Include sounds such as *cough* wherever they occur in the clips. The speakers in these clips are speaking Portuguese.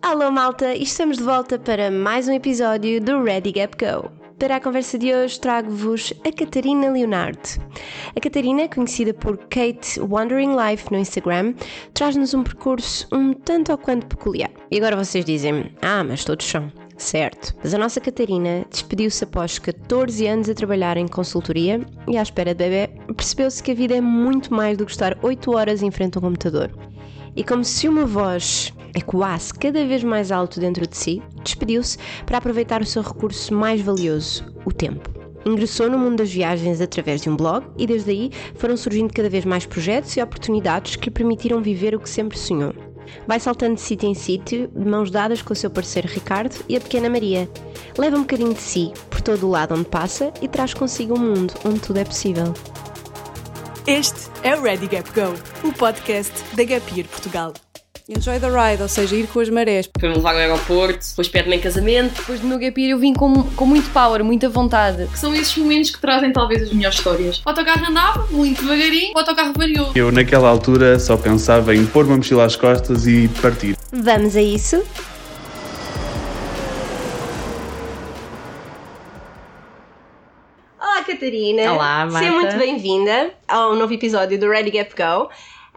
Alô malta, estamos de volta para mais um episódio do Ready Gap Go. Para a conversa de hoje trago-vos a Catarina Leonardo. A Catarina, conhecida por Kate Wandering Life no Instagram, traz-nos um percurso um tanto ou quanto peculiar. E agora vocês dizem, ah, mas todos são. Certo, mas a nossa Catarina despediu-se após 14 anos a trabalhar em consultoria e à espera de bebê, percebeu-se que a vida é muito mais do que estar 8 horas em frente a um computador. E como se uma voz ecoasse cada vez mais alto dentro de si, despediu-se para aproveitar o seu recurso mais valioso, o tempo. Ingressou no mundo das viagens através de um blog e desde aí foram surgindo cada vez mais projetos e oportunidades que lhe permitiram viver o que sempre sonhou. Vai saltando de sítio em sítio, de mãos dadas com o seu parceiro Ricardo e a pequena Maria. Leva um bocadinho de si por todo o lado onde passa e traz consigo um mundo onde tudo é possível. Este é o Ready Gap Go, o podcast da Gap Year Portugal. Enjoy the ride, ou seja, ir com as marés. Foi-me levar ao aeroporto, depois pede-me em casamento. Depois do meu gap year eu vim com, com muito power, muita vontade. Que são esses momentos que trazem talvez as melhores histórias. O autocarro andava, muito devagarinho, o autocarro variou. Eu naquela altura só pensava em pôr uma mochila às costas e partir. Vamos a isso? Olá Catarina! Olá, Marta. Seja muito bem-vinda ao novo episódio do Ready Gap Go.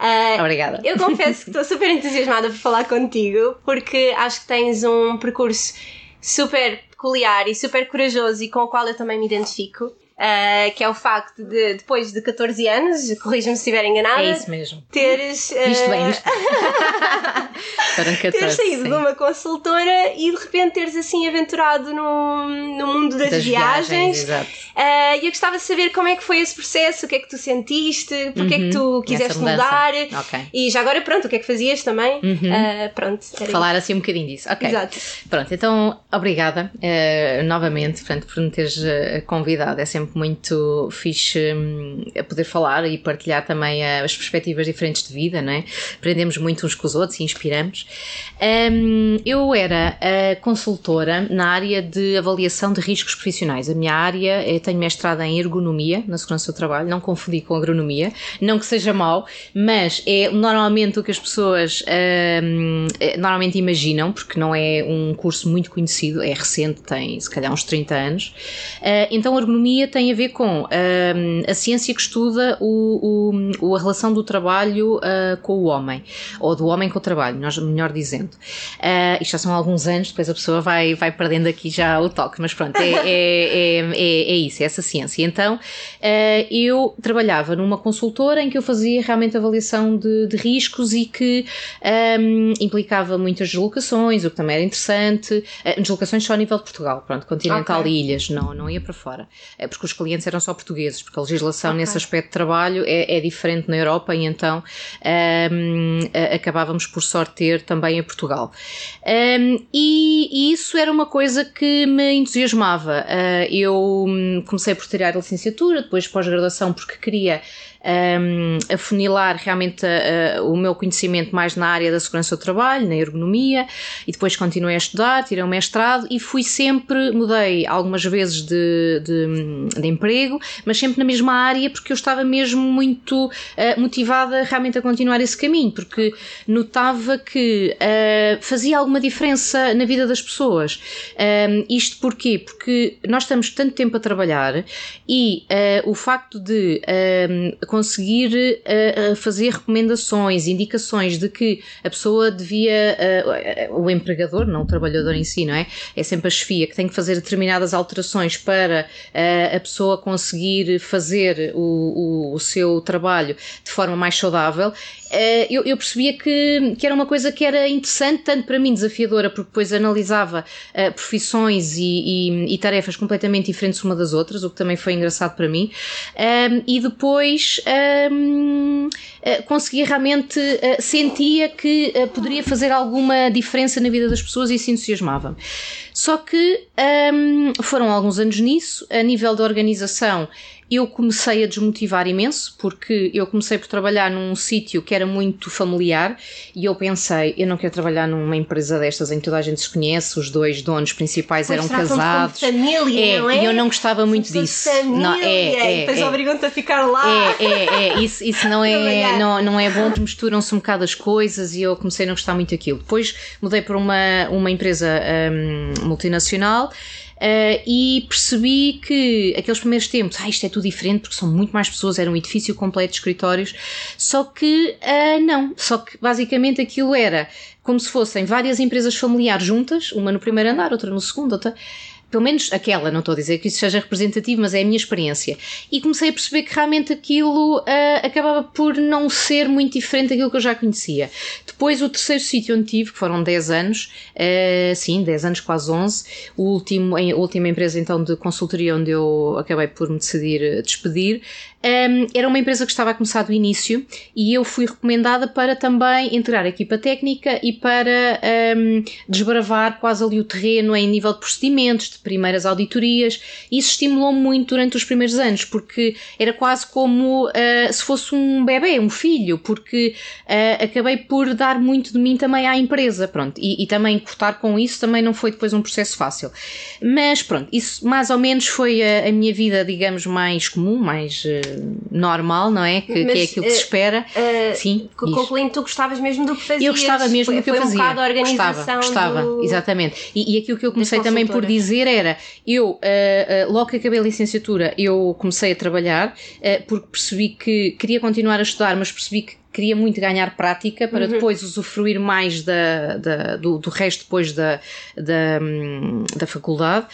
Ah, Obrigada. Eu confesso que estou super entusiasmada por falar contigo, porque acho que tens um percurso super peculiar e super corajoso e com o qual eu também me identifico. Ah, que é o facto de, depois de 14 anos, corrija-me se estiver enganada, É isso mesmo. teres, ah, Visto bem, visto bem. Foram 14, teres saído sim. de uma consultora e de repente teres assim aventurado no, no mundo das, Das viagens. exato. Ah, E eu gostava de saber como é que foi esse processo, o que é que tu sentiste, porque é que tu quiseste Uhum. Essa mudar. mudança. Ok. E já agora, pronto, o que é que fazias também? Uhum. Ah, pronto, Falar assim um bocadinho disso. Ok. Exato. Pronto, então obrigada novamente portanto, por me teres convidado. É sempre muito fixe hum, a poder falar e partilhar também eh, as perspectivas diferentes de vida, não é? Aprendemos muito uns com os outros e inspiramos. Hum, eu era consultora na área de avaliação de riscos profissionais. A minha área, eu tenho mestrado em ergonomia na segurança do trabalho, não confundi com agronomia, não que seja mau, mas é normalmente o que as pessoas hum, eh, normalmente imaginam, porque não é um curso muito conhecido, é recente, tem se calhar uns 30 anos. Eh, então, a ergonomia tem a ver com hum, a ciência que estuda o, o- a relação do trabalho ah, com o homem, ou do homem com o trabalho, melhor dizendo. Ah, isto já são alguns anos, depois a pessoa vai, vai perdendo aqui já o toque, mas pronto, é, *laughs* é, é, é- é isso, é essa ciência. Então, ah, eu trabalhava numa consultora em que eu fazia realmente avaliação de, de riscos e que ahm, implicava muitas deslocações, o que também era interessante, deslocações só a nível de Portugal, pronto, continental Ok. e ilhas, não, não ia para fora, Ah, porque os clientes eram só portugueses, porque a legislação Ok. nesse aspecto de trabalho é, é diferente na Europa e então a- acabávamos por sorte ter também a Portugal. Ahm, e, e isso era uma coisa que me entusiasmava. Ah, eu hum, comecei por tirar a licenciatura, depois pós-graduação, porque queria um, afunilar realmente a- a- o meu conhecimento mais na área da segurança do trabalho, na ergonomia, e depois continuei a estudar, tirei o mestrado e fui sempre, mudei algumas vezes de, de, de emprego, mas sempre na mesma área porque eu estava mesmo muito eh, motivada realmente a continuar esse caminho, porque notava que eh, fazia alguma diferença na vida das pessoas. Um, isto porquê? Porque nós estamos tanto tempo a trabalhar e eh, o facto de um, conseguir eh, fazer recomendações, indicações de que a pessoa devia, eh, o empregador, não o trabalhador em si, não é? É sempre a chefia que tem que fazer determinadas alterações para eh, a pessoa conseguir fazer o, o, o seu trabalho de forma mais saudável. Eu, eu percebia que, que era uma coisa que era interessante, tanto para mim desafiadora, porque depois analisava profissões e, e- e tarefas completamente diferentes uma das outras, o que também foi engraçado para mim. Um, e depois uh, conseguia realmente, uh, sentia que uh, poderia fazer alguma diferença na vida das pessoas e isso entusiasmava-me. Só que foram alguns anos nisso, a nível da organização eu comecei a desmotivar imenso, porque eu comecei por trabalhar num sítio que era muito familiar e eu pensei, eu não quero trabalhar numa empresa destas em que toda a gente se conhece, os dois donos principais Pois eram casados. família, é, não é? e eu não gostava muito disso. fosse Não, família, é, e é, depois é. obrigam-te a ficar lá. É, é, é, isso, isso não é, não, não é bom, misturam-se um bocado as coisas e eu comecei a não gostar muito daquilo. Depois mudei para uma, uma empresa hum, multinacional. Uh, e percebi que aqueles primeiros tempos, ah, isto é tudo diferente porque são muito mais pessoas, era um edifício completo de escritórios, só que uh, não, só que basicamente aquilo era como se fossem várias empresas familiares juntas, uma no primeiro andar, outra no segundo, outra pelo menos aquela, não estou a dizer que isso seja representativo, mas é a minha experiência. E comecei a perceber que realmente aquilo ah, acabava por não ser muito diferente daquilo que eu já conhecia. Depois, o terceiro sítio onde tive, que foram 10 anos, ah, sim, 10 anos, quase 11, o último, a última empresa então de consultoria onde eu acabei por me decidir despedir, um, era uma empresa que estava a começar do início e eu fui recomendada para também integrar a equipa técnica e para um, desbravar quase ali o terreno em nível de procedimentos, de primeiras auditorias. Isso estimulou-me muito durante os primeiros anos, porque era quase como uh, se fosse um bebê, um filho, porque uh, acabei por dar muito de mim também à empresa, pronto, e, e também cortar com isso também não foi depois um processo fácil. Mas pronto, isso mais ou menos foi a, a minha vida, digamos, mais comum, mais uh, normal, não é? Que, que é Mas, aquilo que se eh, espera. eh, Sim, Co- diz. Concluindo, tu gostavas mesmo do que fazias. Eu gostava mesmo do que eu foi fazia. um bocado a organização gostava, gostava, do... exatamente. E, e aquilo que eu comecei também por dizer era: eu, ah, logo que acabei a licenciatura, eu comecei a trabalhar, porque percebi que queria continuar a estudar, mas percebi que queria muito ganhar prática para Uhum. depois usufruir mais da, da- do, do resto depois da, da, hum, da faculdade.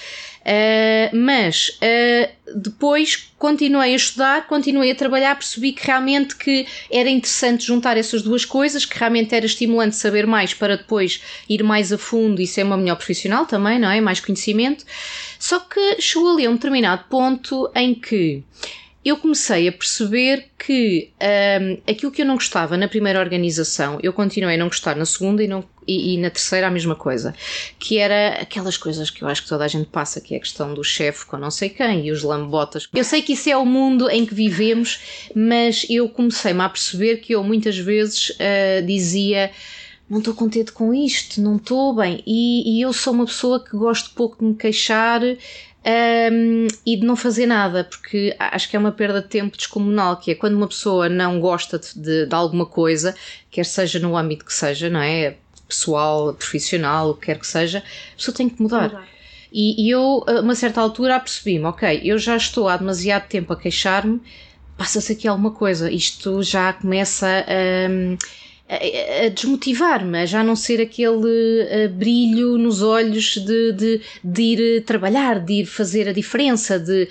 Uh, mas uh, depois continuei a estudar, continuei a trabalhar, percebi que realmente que era interessante juntar essas duas coisas, que realmente era estimulante saber mais para depois ir mais a fundo e ser uma melhor profissional também, não é? Mais conhecimento. Só que chegou ali a um determinado ponto em que eu comecei a perceber que hum, aquilo que eu não gostava na primeira organização, eu continuei a não gostar na segunda e, não, e, e na terceira a mesma coisa. Que era aquelas coisas que eu acho que toda a gente passa, que é a questão do chefe com não sei quem e os lambotas. Eu sei que isso é o mundo em que vivemos, mas eu comecei-me a perceber que eu muitas vezes ah, dizia não estou contente com isto, não estou bem. E, e eu sou uma pessoa que gosto pouco de me queixar um, e de não fazer nada, porque acho que é uma perda de tempo descomunal, que é quando uma pessoa não gosta de, de, de alguma coisa, quer seja no âmbito que seja, não é? Pessoal, profissional, o que quer que seja, a pessoa tem que mudar. E, e eu, a uma certa altura, apercebi-me, ok, eu já estou há demasiado tempo a queixar-me, passa-se aqui alguma coisa, isto já começa a a, a desmotivar-me, a já não ser aquele uh, brilho nos olhos de, de, de ir trabalhar, de ir fazer a diferença, de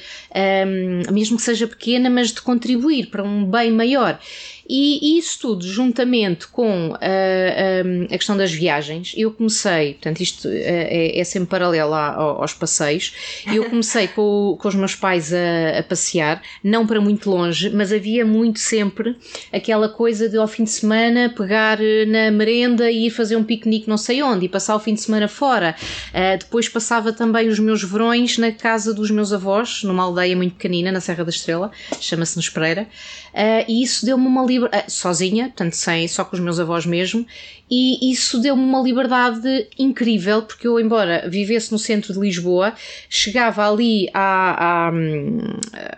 um, mesmo que seja pequena, mas de contribuir para um bem maior. E, isso tudo, juntamente com uh, um, a questão das viagens, eu comecei, portanto, isto é, é sempre paralelo a, a, aos passeios, eu comecei com, com os meus pais a, a, passear, não para muito longe, mas havia muito sempre aquela coisa de ao fim de semana pegar eh, na merenda e ir fazer um piquenique não sei onde e passar o fim de semana fora. Uh, depois passava também os meus verões na casa dos meus avós, numa aldeia muito pequenina, na Serra da Estrela, chama-se Nespreira, e isso deu-me uma liberdade, sozinha, portanto, sem, só com os meus avós mesmo, e isso deu-me uma liberdade incrível, porque eu, embora vivesse no centro de Lisboa, chegava ali a,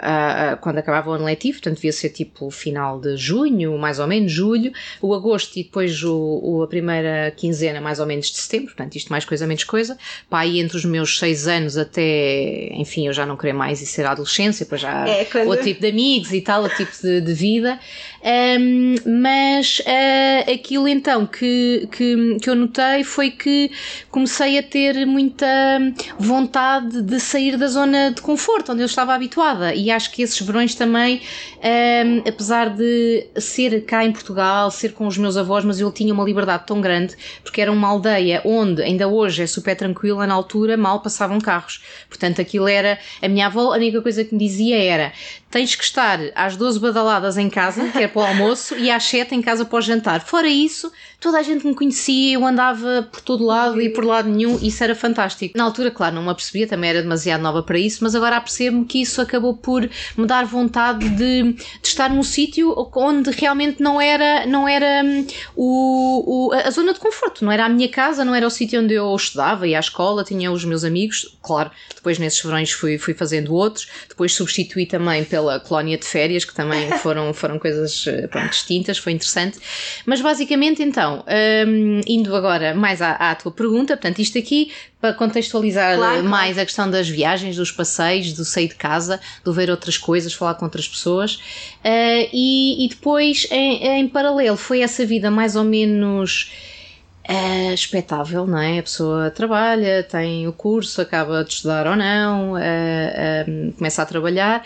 a, a quando acabava o ano letivo, portanto, devia ser tipo final de junho, mais ou menos, julho, o agosto e depois o, o, a primeira quinzena, mais ou menos, de setembro, portanto, isto mais coisa, menos coisa, pá, aí entre os meus seis anos até, enfim, eu já não queria mais ir ser adolescência, depois já é, quando... outro tipo de amigos e tal, outro tipo de, de vida, um, mas uh, aquilo então que, que, que eu notei foi que comecei a ter muita vontade de sair da zona de conforto onde eu estava habituada. E acho que esses verões também, um, apesar de ser cá em Portugal, ser com os meus avós, mas eu tinha uma liberdade tão grande porque era uma aldeia onde ainda hoje é super tranquila, na altura mal passavam carros, portanto aquilo era, a minha avó a única coisa que me dizia era tens que estar às 12 badaladas em casa, que é para o almoço, e às 7 em casa para o jantar. Fora isso, toda a gente me conhecia, eu andava por todo lado e por lado nenhum, isso era fantástico. Na altura, claro, não me apercebia, também era demasiado nova para isso, mas agora apercebo-me que isso acabou por me dar vontade de, de estar num sítio onde realmente não era, não era hum, o, o, a zona de conforto, não era a minha casa, não era o sítio onde eu estudava, ia à escola, tinha os meus amigos, claro, depois nesses verões fui, fui fazendo outros, depois substituí também pela colónia de férias, que também foram, foram coisas eh, pronto, distintas, foi interessante. Mas basicamente, então, um, indo agora mais à, à, tua pergunta, portanto, isto aqui para contextualizar claro, mais claro. a questão das viagens, dos passeios, do sair de casa, do ver outras coisas, falar com outras pessoas. Uh, e, e, depois, em, em paralelo, foi essa vida mais ou menos é expectável, não é? A pessoa trabalha, tem o curso, acaba de estudar ou não, é, é, começa a trabalhar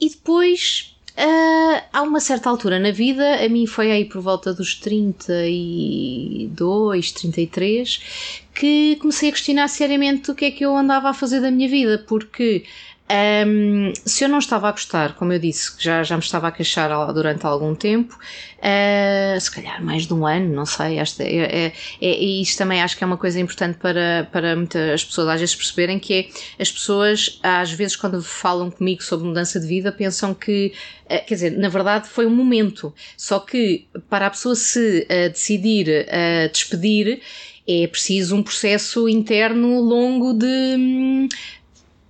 e depois Uh, há uma certa altura na vida, a mim foi aí por volta dos 32, 33, que comecei a questionar seriamente o que é que eu andava a fazer da minha vida, porque um, se eu não estava a gostar, como eu disse, que já, já me estava a queixar durante algum tempo, uh, se calhar mais de um ano, não sei, esta, é, é, é, e isto também acho que é uma coisa importante para, para muitas pessoas às vezes perceberem que é as pessoas, às vezes, quando falam comigo sobre mudança de vida, pensam que, uh, quer dizer, na verdade foi um momento, só que para a pessoa se uh, decidir despedir, é preciso um processo interno longo de hum,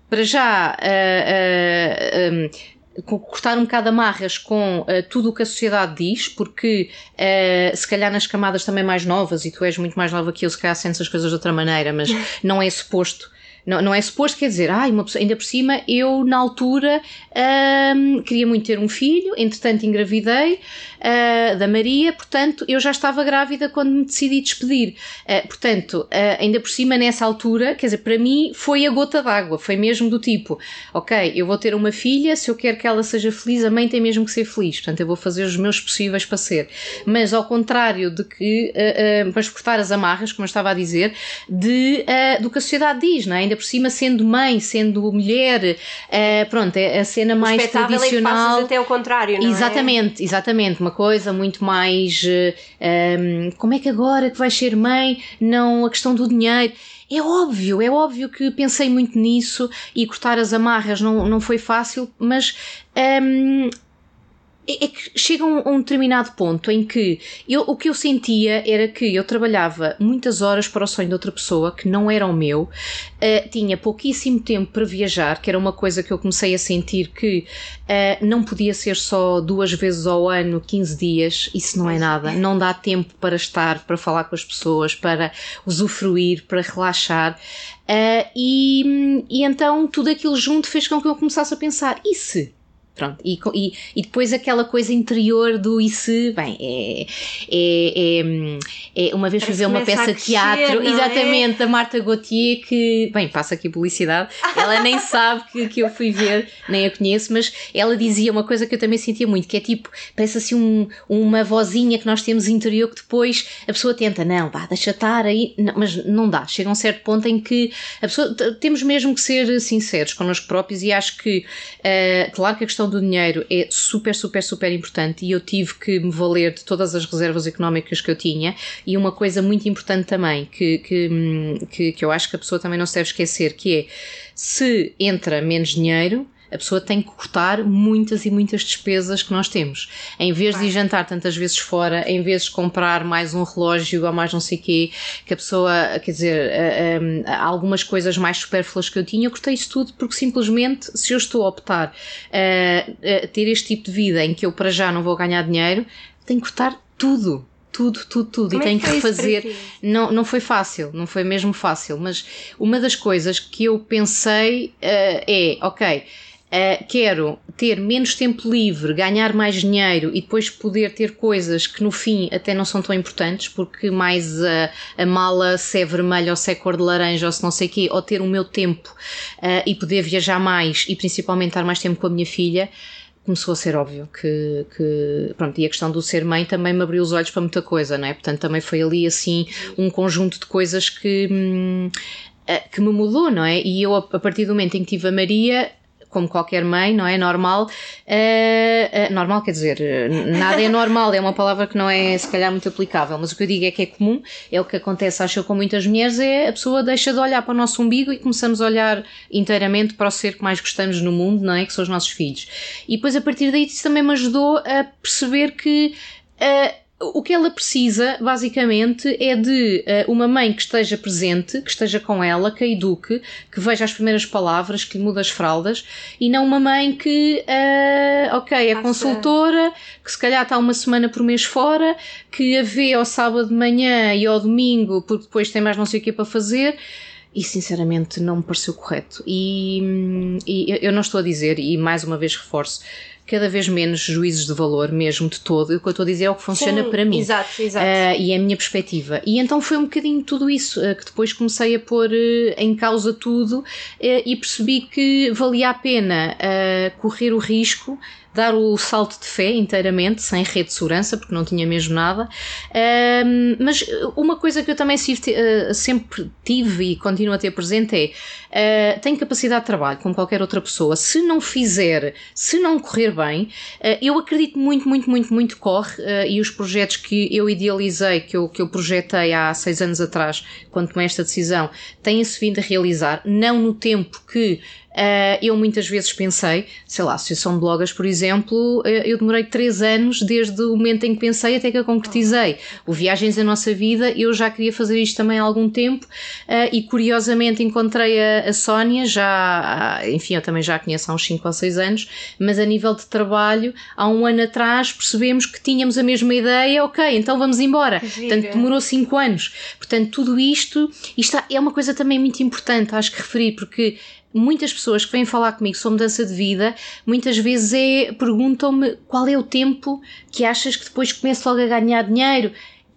para já uh, uh, um, cortar um bocado amarras com uh, tudo o que a sociedade diz, porque uh, se calhar nas camadas também mais novas, e tu és muito mais nova que eu, se calhar sentes as coisas de outra maneira, mas *laughs* não é suposto não, não é suposto, quer dizer, ai, uma pessoa, ainda por cima, eu na altura hum, queria muito ter um filho, entretanto engravidei uh, da Maria, portanto eu já estava grávida quando me decidi despedir. Uh, portanto, uh, ainda por cima, nessa altura, quer dizer, para mim foi a gota d'água, foi mesmo do tipo, ok, eu vou ter uma filha, se eu quero que ela seja feliz, a mãe tem mesmo que ser feliz, portanto eu vou fazer os meus possíveis para ser. Mas ao contrário de que, uh, para cortar as amarras, como eu estava a dizer, de, do que a sociedade diz, não é? Ainda por cima sendo mãe, sendo mulher, pronto, é a cena mais tradicional. É até o contrário, não exatamente, é? Exatamente, uma coisa muito mais uh, eh, um, como é que agora que vais ser mãe, não a questão do dinheiro. É óbvio, é óbvio que pensei muito nisso e cortar as amarras não, não foi fácil, mas um, é, é que chega a um, um, determinado ponto em que eu, o que eu sentia era que eu trabalhava muitas horas para o sonho de outra pessoa que não era o meu, uh, tinha pouquíssimo tempo para viajar, que era uma coisa que eu comecei a sentir que uh, não podia ser só duas vezes ao ano, 15 dias, isso não é nada, não dá tempo para estar, para falar com as pessoas, para usufruir, para relaxar. Uh, e, e então tudo aquilo junto fez com que eu começasse a pensar: e se? Pronto, e, e, e, depois aquela coisa interior do e se, bem, é, é, é, é uma vez fui ver uma peça de teatro, é? exatamente, da Marta Gauthier, que, bem, passa aqui publicidade, ela nem *laughs* sabe que, que eu fui ver, nem a conheço, mas ela dizia uma coisa que eu também sentia muito, que é tipo, parece assim um, uma vozinha que nós temos interior que depois a pessoa tenta, não, vá, deixa estar aí, não, mas não dá, chega a um certo ponto em que a pessoa, temos mesmo que ser sinceros connosco próprios e acho que, uh, claro que a questão questão do dinheiro é super, super, super importante e eu tive que me valer de todas as reservas económicas que eu tinha. E uma coisa muito importante também, que, que, que, que eu acho que a pessoa também não se deve esquecer, que é se entra menos dinheiro, a pessoa tem que cortar muitas e muitas despesas que nós temos. Em vez de ir jantar tantas vezes fora, em vez de comprar mais um relógio ou mais não sei o quê, que a pessoa, quer dizer, eh, eh, algumas coisas mais supérfluas que eu tinha, eu cortei isso tudo porque simplesmente, se eu estou a optar a ter este tipo de vida em que eu para já não vou ganhar dinheiro, tenho que cortar tudo. Tudo, tudo, tudo. Como e é tenho que, que fazer. Não, não foi fácil, não foi mesmo fácil, mas uma das coisas que eu pensei uh, é, ok, Uh, quero ter menos tempo livre, ganhar mais dinheiro e depois poder ter coisas que no fim até não são tão importantes, porque mais a, a mala se é vermelha ou se é cor de laranja ou se não sei o quê, ou ter o meu tempo uh, e poder viajar mais e principalmente estar mais tempo com a minha filha, começou a ser óbvio que, que, pronto, e a questão do ser mãe também me abriu os olhos para muita coisa, não é? Portanto, também foi ali assim um conjunto de coisas que, hum, eh, que me mudou, não é? E eu, a partir do momento em que tive a Maria, como qualquer mãe, não é? Normal. Uh, uh, normal quer dizer, nada é normal, é uma palavra que não é se calhar muito aplicável, mas o que eu digo é que é comum, é o que acontece, acho eu, com muitas mulheres, é a pessoa deixa de olhar para o nosso umbigo e começamos a olhar inteiramente para o ser que mais gostamos no mundo, não é? Que são os nossos filhos. E depois a partir daí isso também me ajudou a perceber que. Uh, o que ela precisa, basicamente, é de uh, uma mãe que esteja presente, que esteja com ela, que a eduque, que veja as primeiras palavras, que lhe mude as fraldas, e não uma mãe que, uh, ok, é consultora, que se calhar está uma semana por mês fora, que a vê ao sábado de manhã e ao domingo, porque depois tem mais não sei o que para fazer. E sinceramente não me pareceu correto. E, hum, e eu não estou a dizer, e mais uma vez reforço, cada vez menos juízos de valor, mesmo de todo. O que eu estou a dizer é o que funciona Sim, para mim. Exato, exato. Uh, e é a minha perspectiva. E então foi um bocadinho tudo isso uh, que depois comecei a pôr uh, em causa tudo e percebi que valia a pena correr o risco dar o salto de fé inteiramente, sem rede de segurança, porque não tinha mesmo nada. Um, mas uma coisa que eu também sempre tive e continuo a ter presente é: uh, tenho capacidade de trabalho, como qualquer outra pessoa. Se não fizer, se não correr bem, uh, eu acredito muito, muito, muito, muito corre. Uh, e os projetos que eu idealizei, que eu, que eu projetei há seis anos atrás, quando tomei esta decisão, têm-se vindo a realizar, não no tempo que Uh, eu muitas vezes pensei, sei lá, associação de blogas, por exemplo, uh, eu demorei três anos desde o momento em que pensei até que a concretizei. O Viagens da Nossa Vida, eu já queria fazer isto também há algum tempo uh, e curiosamente encontrei a, a Sónia, já, enfim, eu também já a conheço há uns 5 ou 6 anos, mas a nível de trabalho, há um ano atrás percebemos que tínhamos a mesma ideia, ok, então vamos embora. Portanto, demorou 5 anos. Portanto, tudo isto, isto é uma coisa também muito importante, acho que referir, porque muitas pessoas que vêm falar comigo sobre mudança de vida, muitas vezes é, perguntam-me qual é o tempo que achas que depois começo logo a ganhar dinheiro.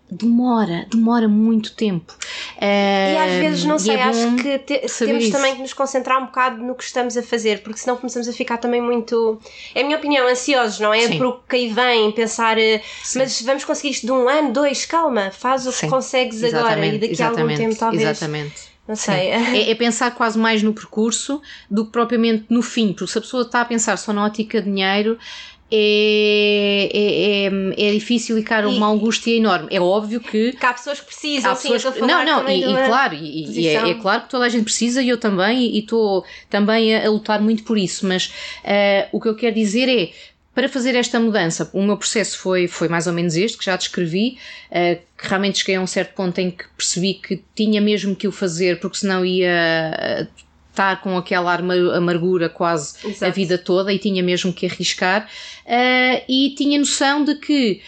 Demora, demora muito tempo. E às vezes, não sei, é acho que te, temos isso. também que nos concentrar um bocado no que estamos a fazer, porque senão começamos a ficar também muito, é a minha opinião, ansiosos, não é? Sim. Por o que aí vem, pensar, eh, Sim. mas vamos conseguir isto de um ano, dois, calma, faz o que Sim. consegues Exatamente. agora e daqui a algum tempo talvez. Exatamente não sei. *laughs* É, é, pensar quase mais no percurso do que propriamente no fim, porque se a pessoa está a pensar só na ótica de dinheiro, é, é, é, é difícil e cara uma angústia enorme. É óbvio que. Que há pessoas que precisam, há pessoas sim, Não, não, e, e claro, e, e é, é, claro que toda a gente precisa e eu também, e estou também a, a, lutar muito por isso, mas uh, o que eu quero dizer é para fazer esta mudança, o meu processo foi, foi mais ou menos este, que já descrevi, uh, que realmente cheguei a um certo ponto em que percebi que tinha mesmo que o fazer, porque senão ia eh, estar com aquela amargura quase Exato. a vida toda e tinha mesmo que arriscar. Uh, e tinha noção de que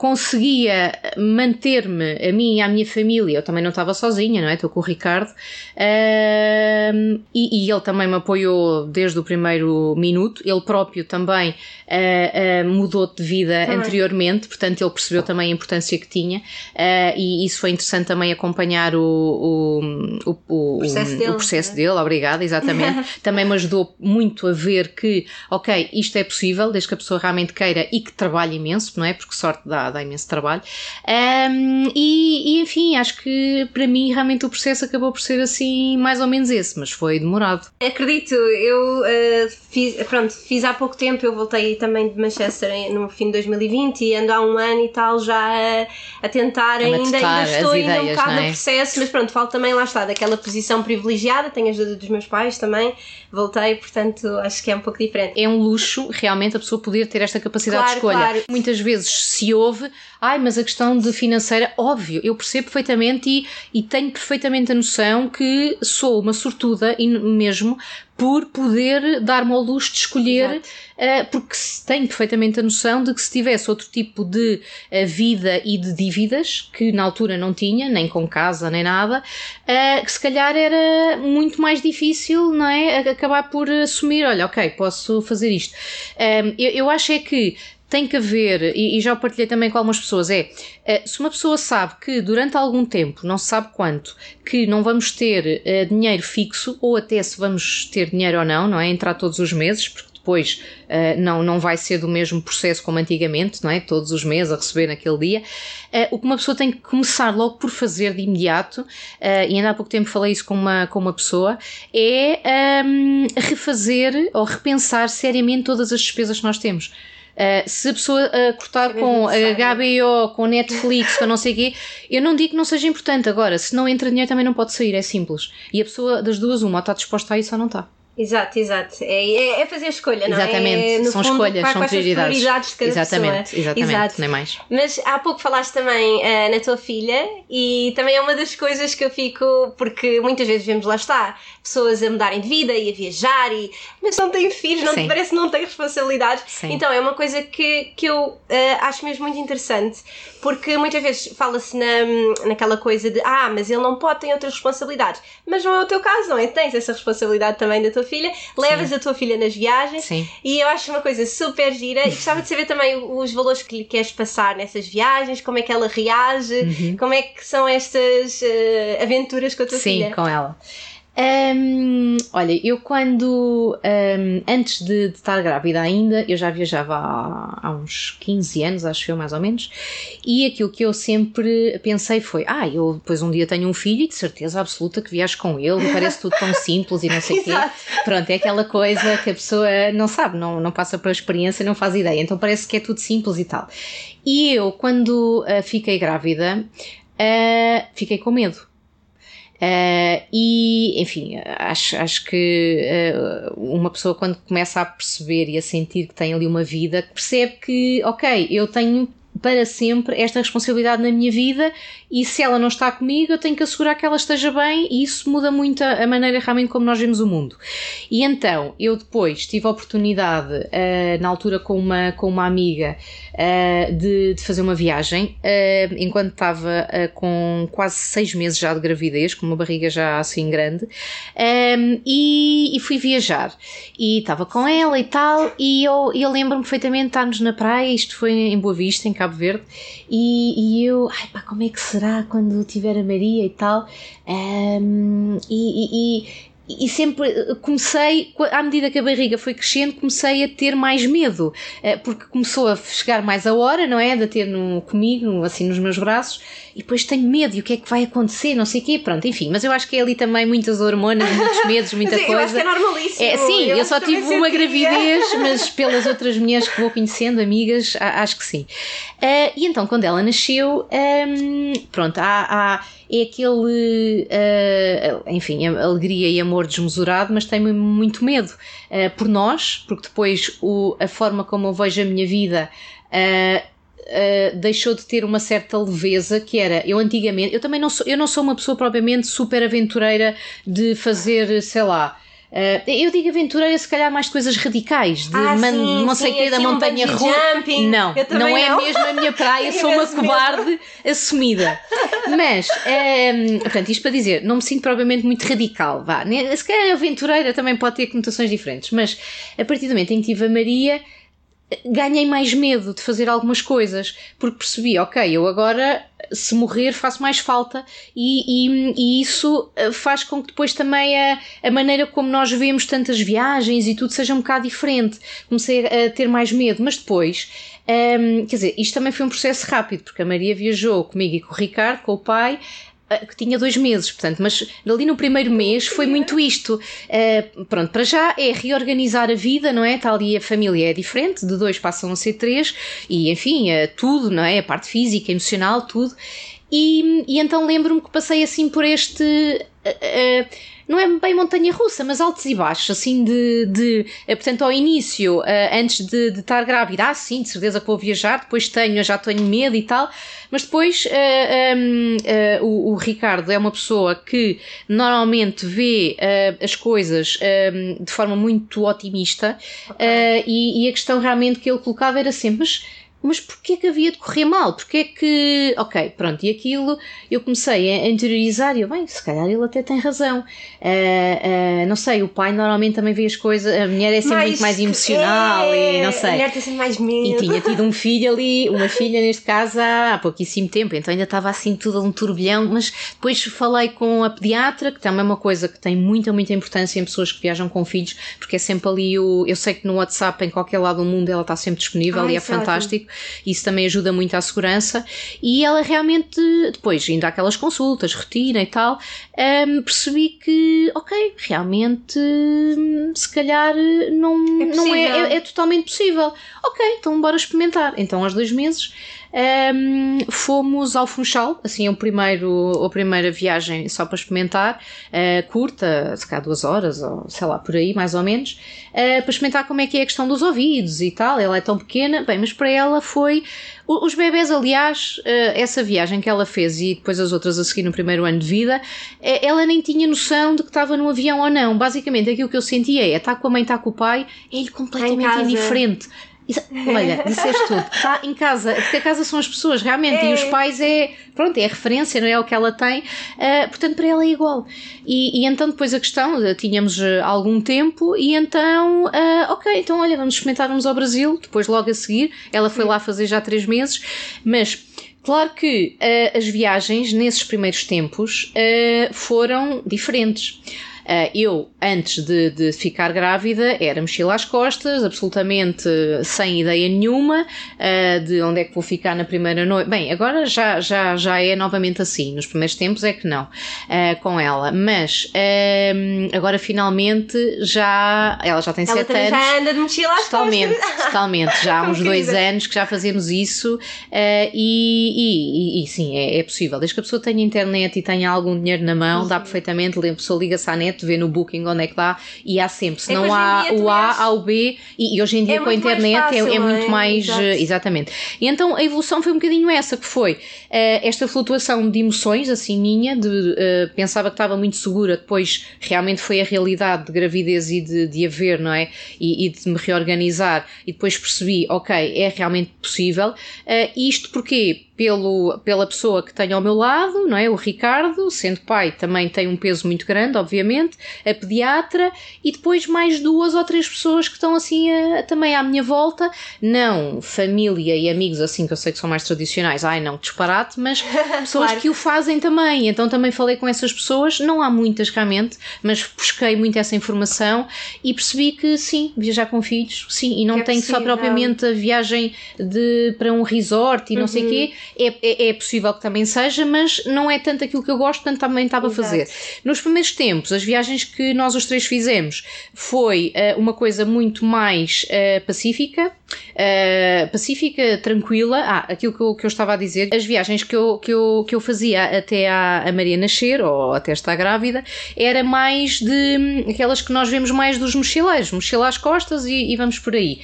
conseguia manter-me, a mim e à minha família, eu também não estava sozinha, não é? Estou com o Ricardo, uh, e, e, ele também me apoiou desde o primeiro minuto, ele próprio também uh, uh, mudou de vida também. anteriormente, portanto ele percebeu também a importância que tinha, e isso foi interessante também acompanhar o, o, o, o processo, dele, o processo dele, obrigada, exatamente. *laughs* também me ajudou muito a ver que, ok, isto é possível, desde que a pessoa realmente queira e que trabalhe imenso, não é? Porque sorte dá dá, imenso trabalho. Um, e, e, enfim, acho que para mim realmente o processo acabou por ser assim, mais ou menos esse, mas foi demorado. Acredito, eu uh, fiz, pronto, fiz há pouco tempo, eu voltei também de Manchester no fim de 2020 e ando há um ano e tal já a, a tentar, a ainda, ainda estou ainda um bocado é? no processo, mas pronto, falo também lá está, daquela posição privilegiada, tenho a ajuda dos meus pais também, voltei, portanto acho que é um pouco diferente. É um luxo realmente a pessoa poder ter esta capacidade claro, de escolha. Claro. Muitas vezes se ouve houve, ai, mas a questão de financeira, óbvio, eu percebo perfeitamente e, e tenho perfeitamente a noção que sou uma sortuda e mesmo por poder dar-me ao luxo de escolher, uh, porque tenho perfeitamente a noção de que se tivesse outro tipo de uh, vida e de dívidas, que na altura não tinha, nem com casa nem nada, uh, que se calhar era muito mais difícil, não é? Acabar por assumir, olha, ok, posso fazer isto. eu, eu acho é que tem que haver, e, e já partilhei também com algumas pessoas, é eh, se uma pessoa sabe que durante algum tempo, não se sabe quanto, que não vamos ter uh, dinheiro fixo, ou até se vamos ter dinheiro ou não, não é? Entrar todos os meses, porque depois uh, não, não vai ser do mesmo processo como antigamente, não é? Todos os meses a receber naquele dia. Uh, o que uma pessoa tem que começar logo por fazer de imediato, uh, e ainda há pouco tempo falei isso com uma, com uma pessoa, é um, refazer ou repensar seriamente todas as despesas que nós temos. Uh, se a pessoa uh, cortar é com a HBO, com Netflix, com não sei o quê, eu não digo que não seja importante. Agora, se não entra dinheiro também não pode sair, é simples. E a pessoa das duas, uma, está disposta a isso ou não está. Exato, exato. É, é, é fazer escolha, não exatamente. é? São fundo, escolhas, são prioridades. prioridades de cada exatamente, pessoa. Exatamente, Exato. nem mais. Mas há pouco falaste também uh, na tua filha e também é uma das coisas que eu fico, porque muitas vezes vemos lá está, pessoas a mudarem de vida e a viajar, e, mas não têm filhos, não, parece que não têm responsabilidades. Sim. Então é uma coisa que, que eu uh, acho mesmo muito interessante, porque muitas vezes fala-se na, naquela coisa de ah, mas ele não pode ter outras responsabilidades. Mas não é o teu caso, não é? Tens essa responsabilidade também da tua filha, levas Sim. a tua filha nas viagens Sim. e eu acho uma coisa super gira e gostava de saber também os valores que lhe queres passar nessas viagens, como é que ela reage, uhum. como é que são estas uh, aventuras com a tua Sim, filha. Sim, com ela. Um, olha, eu quando, um, antes de, de, estar grávida ainda, eu já viajava há, há, uns 15 anos, acho eu mais ou menos, e aquilo que eu sempre pensei foi: ah, eu depois um dia tenho um filho e de certeza absoluta que viajo com ele, parece tudo tão *laughs* simples e não sei o quê. Pronto, é aquela coisa que a pessoa não sabe, não, não passa pela experiência, não faz ideia, então parece que é tudo simples e tal. E eu, quando uh, fiquei grávida, uh, fiquei com medo Uh, e, enfim, acho, acho que uh, uma pessoa, quando começa a perceber e a sentir que tem ali uma vida, percebe que, ok, eu tenho para sempre esta responsabilidade na minha vida e se ela não está comigo eu tenho que assegurar que ela esteja bem e isso muda muito a, maneira realmente como nós vemos o mundo. E então eu depois tive a oportunidade, uh, na altura com uma, com uma amiga, uh, de, de, fazer uma viagem, uh, enquanto estava com quase seis meses já de gravidez, com uma barriga já assim grande, um, e, e, fui viajar. E estava com ela e tal, e eu, eu lembro-me perfeitamente de estarmos na praia, isto foi em Boa Vista, em Cabo Verde, e, e eu, ai pá, como é que será quando tiver a Maria e tal? Um, e, e, e sempre comecei, à medida que a barriga foi crescendo, comecei a ter mais medo, eh, porque começou a chegar mais a hora, não é? De ter no, comigo, assim nos meus braços, e depois tenho medo, e o que é que vai acontecer, não sei o quê, pronto, enfim, mas eu acho que é ali também muitas hormonas, muitos medos, muita sim, *laughs* coisa. Eu acho que é normalíssimo. É, sim, eu, eu só tive uma gravidez, mas pelas outras mulheres que vou conhecendo, amigas, acho que sim. Uh, e então, quando ela nasceu, um, pronto, há, há é aquele, uh, enfim, alegria e amor desmesurado, mas tenho muito medo uh, por nós, porque depois o, a forma como eu vejo a minha vida. Uh, Uh, deixou de ter uma certa leveza que era eu antigamente eu também não sou eu não sou uma pessoa propriamente super aventureira de fazer sei lá Uh, eu digo aventureira, se calhar mais coisas radicais, de ah, man, sim, não sei o que da montanha russa. Não, não é não. mesmo a minha praia, *laughs* sou uma cobarde assumida. Mas, um, ehm, portanto, isto para dizer, não me sinto propriamente muito radical, vá. Se calhar aventureira também pode ter conotações diferentes, mas a partir do momento em que tive a Maria, ganhei mais medo de fazer algumas coisas, porque percebi, ok, eu agora se morrer faço mais falta e, e, e, isso eh, faz com que depois também a, a maneira como nós vemos tantas viagens e tudo seja um bocado diferente. Comecei a ter mais medo, mas depois, um, ehm, quer dizer, isto também foi um processo rápido, porque a Maria viajou comigo e com o Ricardo, com o pai, que tinha dois meses, portanto, mas ali no primeiro mês foi muito isto. Uh, pronto, para já é reorganizar a vida, não é? Está ali a família é diferente, de dois passam a ser três, e enfim, uh, tudo, não é? A parte física, emocional, tudo. E, e então lembro-me que passei assim por este. Uh, não é bem montanha russa, mas altos e baixos, assim de. de eh, portanto, ao início, uh, antes de, de, estar grávida, ah, sim, de certeza que vou viajar, depois tenho, já tenho medo e tal, mas depois um, uh, o, o, Ricardo é uma pessoa que normalmente vê as coisas de forma muito otimista okay. e, e, a questão realmente que ele colocava era sempre, mas mas porquê que havia de correr mal? Porquê que. Ok, pronto, e aquilo eu comecei a interiorizar e eu, bem, se calhar ele até tem razão. Uh, uh, não sei, o pai normalmente também vê as coisas, a mulher é sempre mais, muito mais emocional é, e não sei. A mulher tem sempre mais medo. E tinha tido um filho ali, uma filha neste caso há, pouquíssimo tempo, então ainda estava assim tudo um turbilhão, mas depois falei com a pediatra, que também é uma coisa que tem muita, muita importância em pessoas que viajam com filhos, porque é sempre ali o. Eu sei que no WhatsApp, em qualquer lado do mundo, ela está sempre disponível Ai, e é fantástico. Isso também ajuda muito à segurança. E ela realmente, depois, indo àquelas consultas, rotina e tal, um, percebi que, ok, realmente, se calhar não é, não é, é, é totalmente possível. Ok, então bora experimentar. Então, aos dois meses, um, fomos ao Funchal, assim, é o primeiro, a primeira viagem só para experimentar, uh, curta, se calhar duas horas, ou sei lá, por aí, mais ou menos, uh, para experimentar como é que é a questão dos ouvidos e tal. Ela é tão pequena, bem, mas para ela foi. Os bebés, aliás, uh, essa viagem que ela fez e depois as outras a seguir no primeiro ano de vida, ela nem tinha noção de que estava no avião ou não. Basicamente, aquilo que eu sentia é: está com a mãe, está com o pai, é-lhe completamente indiferente. Isso, olha, disseste tudo. Está *laughs* em casa, porque a casa são as pessoas, realmente, é. e os é. pais é, pronto, é a referência, não é o que ela tem, uh, portanto, para ela é igual. E, e então, depois a questão, uh, tínhamos uh, algum tempo, e então, ok, então, olha, vamos experimentar, vamos ao Brasil, depois logo a seguir. Ela foi lá fazer já três meses, mas. Claro que as viagens nesses primeiros tempos foram diferentes. Uh, eu, antes de, de, ficar grávida, era mochila às costas, absolutamente sem ideia nenhuma uh, de onde é que vou ficar na primeira noite. Bem, agora já, já, já é novamente assim. Nos primeiros tempos é que não, uh, com ela. Mas agora finalmente já. Ela já tem ela sete anos. já anda de mochila às totalmente, costas. *laughs* Totalmente, já há uns dois anos que já fazemos isso e, e, e, sim, é, é, possível. Desde que a pessoa tenha internet e tenha algum dinheiro na mão, dá perfeitamente, a pessoa liga-se à net vê no Booking onde é que dá e há sempre. Se é não há o A, há o B e, e hoje em dia é com a internet é, fácil, é, é, muito mais. Exato. Exatamente. E então a evolução foi um bocadinho essa, que foi uh, esta flutuação de emoções, assim minha, de uh, pensava que estava muito segura, depois realmente foi a realidade de gravidez e de, de haver, não é? E, e de me reorganizar e depois percebi, ok, é realmente possível. Uh, isto porque pelo, pela pessoa que tenho ao meu lado, não é? O Ricardo, sendo pai, também tem um peso muito grande, obviamente, a pediatra e depois mais duas ou três pessoas que estão assim a, também à minha volta, não família e amigos assim que eu sei que são mais tradicionais, ai não, disparate, mas *laughs* pessoas claro. que o fazem também. Então também falei com essas pessoas, não há muitas realmente, mas busquei muito essa informação e percebi que sim, viajar com filhos, sim, e não que é tem só propriamente a viagem de para um resort e não uhum. sei o quê é, é, é, possível que também seja, mas não é tanto aquilo que eu gosto, portanto também estava a fazer. Nos primeiros tempos, as viagens que nós os três fizemos foi uh, uma coisa muito mais uh, pacífica, uh, pacífica, tranquila. Ah, aquilo que eu, que eu, estava a dizer, as viagens que eu, que eu, que eu fazia até a, a Maria nascer, ou até estar grávida, era mais de aquelas que nós vemos mais dos mochileiros, mochila às costas e, e vamos por aí.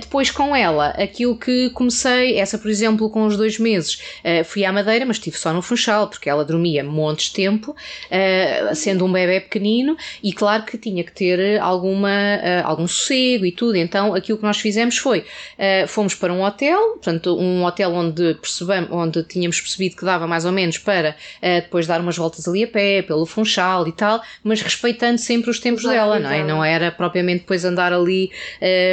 depois com ela, aquilo que comecei, essa por exemplo com os dois meses uh, fui à Madeira, mas estive só no Funchal, porque ela dormia montes de tempo, uh, sendo um bebê pequenino, e claro que tinha que ter alguma, uh, algum sossego e tudo. Então aquilo que nós fizemos foi, fomos para um hotel, portanto, um hotel onde, percebamos, onde tínhamos percebido que dava mais ou menos para depois dar umas voltas ali a pé, pelo Funchal e tal, mas respeitando sempre os tempos dela, não é? Não era propriamente depois andar ali.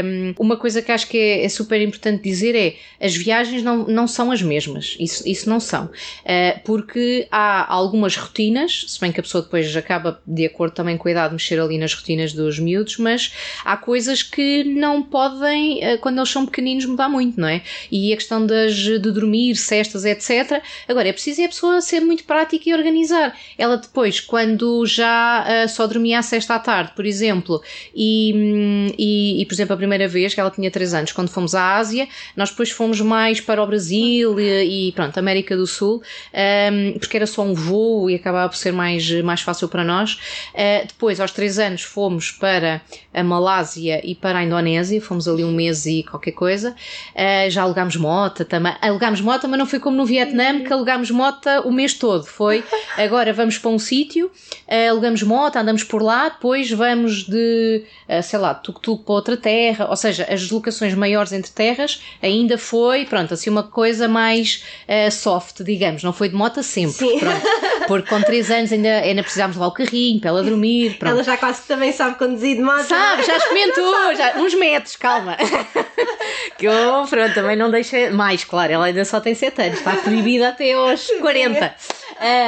Um, uma coisa que acho que é, é super importante dizer é as viagens não, não são as mesmas, isso, isso não são. Uh, porque há algumas rotinas, se bem que a pessoa depois acaba, de acordo também com a idade, mexer ali nas rotinas dos miúdos, mas há coisas que não podem, uh, quando eles são pequeninos, mudar muito, não é? E a questão das, de dormir, cestas, etc. Agora, é preciso é a pessoa ser muito prática e organizar. Ela depois, quando já uh, só dormia a sexta à tarde, por exemplo, e, hum, e, e, por exemplo, a primeira vez que ela tinha 3 anos, quando fomos à Ásia, nós depois fomos mais para o Brasil e pronto, América do Sul, um, porque era só um voo e acabava por ser mais, mais fácil para nós. Uh, depois, aos três anos, fomos para a Malásia e para a Indonésia, fomos ali um mês meses e qualquer coisa. Uh, já alugámos moto também. Alugámos moto, mas não foi como no Vietnã, que alugámos moto o mês todo. Foi *laughs* agora vamos para um sítio, uh, alugamos moto, andamos por lá, depois vamos de, uh, sei lá, tuk-tuk para outra terra. Ou seja, as deslocações maiores entre terras ainda foi, pronto, assim uma coisa mais soft, digamos. Não foi de moto sempre. Pronto, porque com 3 anos ainda, ainda precisámos levar o carrinho para ela dormir. Pronto. Ela já quase também sabe conduzir de moto. Sabe, já experimentou, *laughs* já, uns metros, calma. *laughs* *laughs* que eu, pronto, também não deixa mais, claro, ela ainda só tem 7 anos, está proibida até aos 40.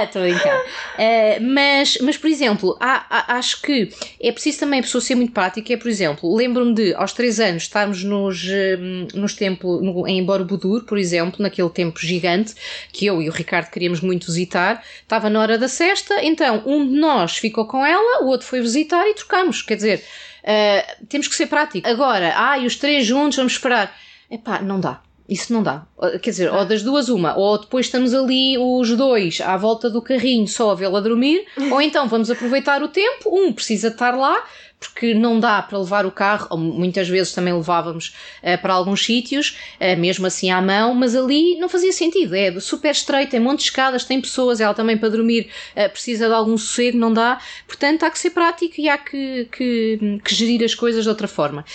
Estou uh, a brincar. Uh, mas, mas, por exemplo, há, há, acho que é preciso também a pessoa ser muito prática. É, por exemplo, lembro-me de aos 3 anos estarmos nos, hum, nos templos, no, em Borobudur, por exemplo, naquele tempo gigante que eu e o Ricardo queríamos muito visitar. Estava na hora da cesta, então um de nós ficou com ela, o outro foi visitar e trocámos. Quer dizer, uh, temos que ser práticos. Agora, ah, e os três juntos, vamos esperar. Epá, não dá. Isso não dá. Quer dizer, ah. ou das duas, uma. Ou depois estamos ali os dois à volta do carrinho só a vê-la dormir, ou então vamos aproveitar o tempo. Um precisa estar lá, porque não dá para levar o carro, ou muitas vezes também levávamos uh, para alguns sítios, uh, mesmo assim à mão, mas ali não fazia sentido. É super estreito, tem montes de escadas, tem pessoas, ela também para dormir uh, precisa de algum sossego, não dá. Portanto, há que ser prático e há que, que, que gerir as coisas de outra forma.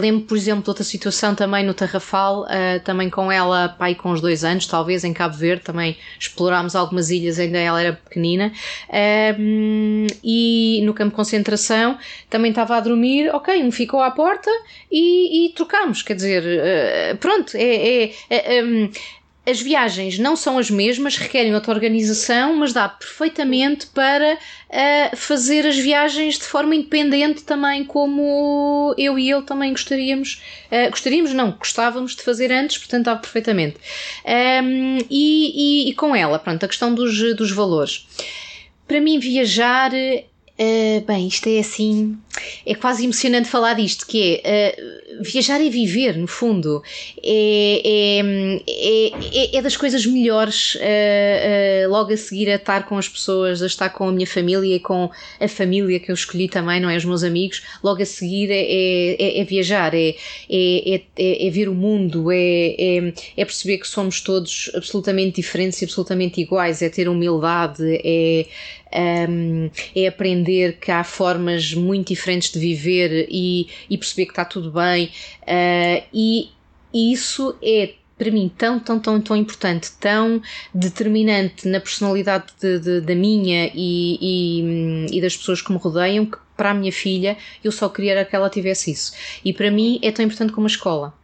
lembro, por exemplo, de outra situação também no Tarrafal, também com ela, pai com uns dois anos, talvez, em Cabo Verde, também explorámos algumas ilhas, ainda ela era pequenina, e no campo de concentração também estava a dormir, ok, um ficou à porta e, e trocámos, quer dizer, uh, pronto, é, é, é um, as viagens não são as mesmas, requerem outra organização, mas dá perfeitamente para uh, fazer as viagens de forma independente também, como eu e ele também gostaríamos, uh, gostaríamos, não, gostávamos de fazer antes, portanto dá perfeitamente. Um, e, e, e, com ela, pronto, a questão dos, dos valores. Para mim, viajar Uh, bem, isto é assim. É quase emocionante falar disto, que é uh, viajar e viver, no fundo. É, é, é, é das coisas melhores uh, logo a seguir a estar com as pessoas, a estar com a minha família e com a família que eu escolhi também, não é? Os meus amigos. Logo a seguir é, é, é viajar, é, é, é, ver o mundo, é, é, perceber que somos todos absolutamente diferentes e absolutamente iguais, é ter humildade, é um, é aprender que há formas muito diferentes de viver e, e perceber que está tudo bem, uh, e, isso é para mim tão, tão, tão, tão importante, tão determinante na personalidade de, de, da minha e, e, e, das pessoas que me rodeiam que para a minha filha eu só queria que ela tivesse isso. E para mim é tão importante como a escola.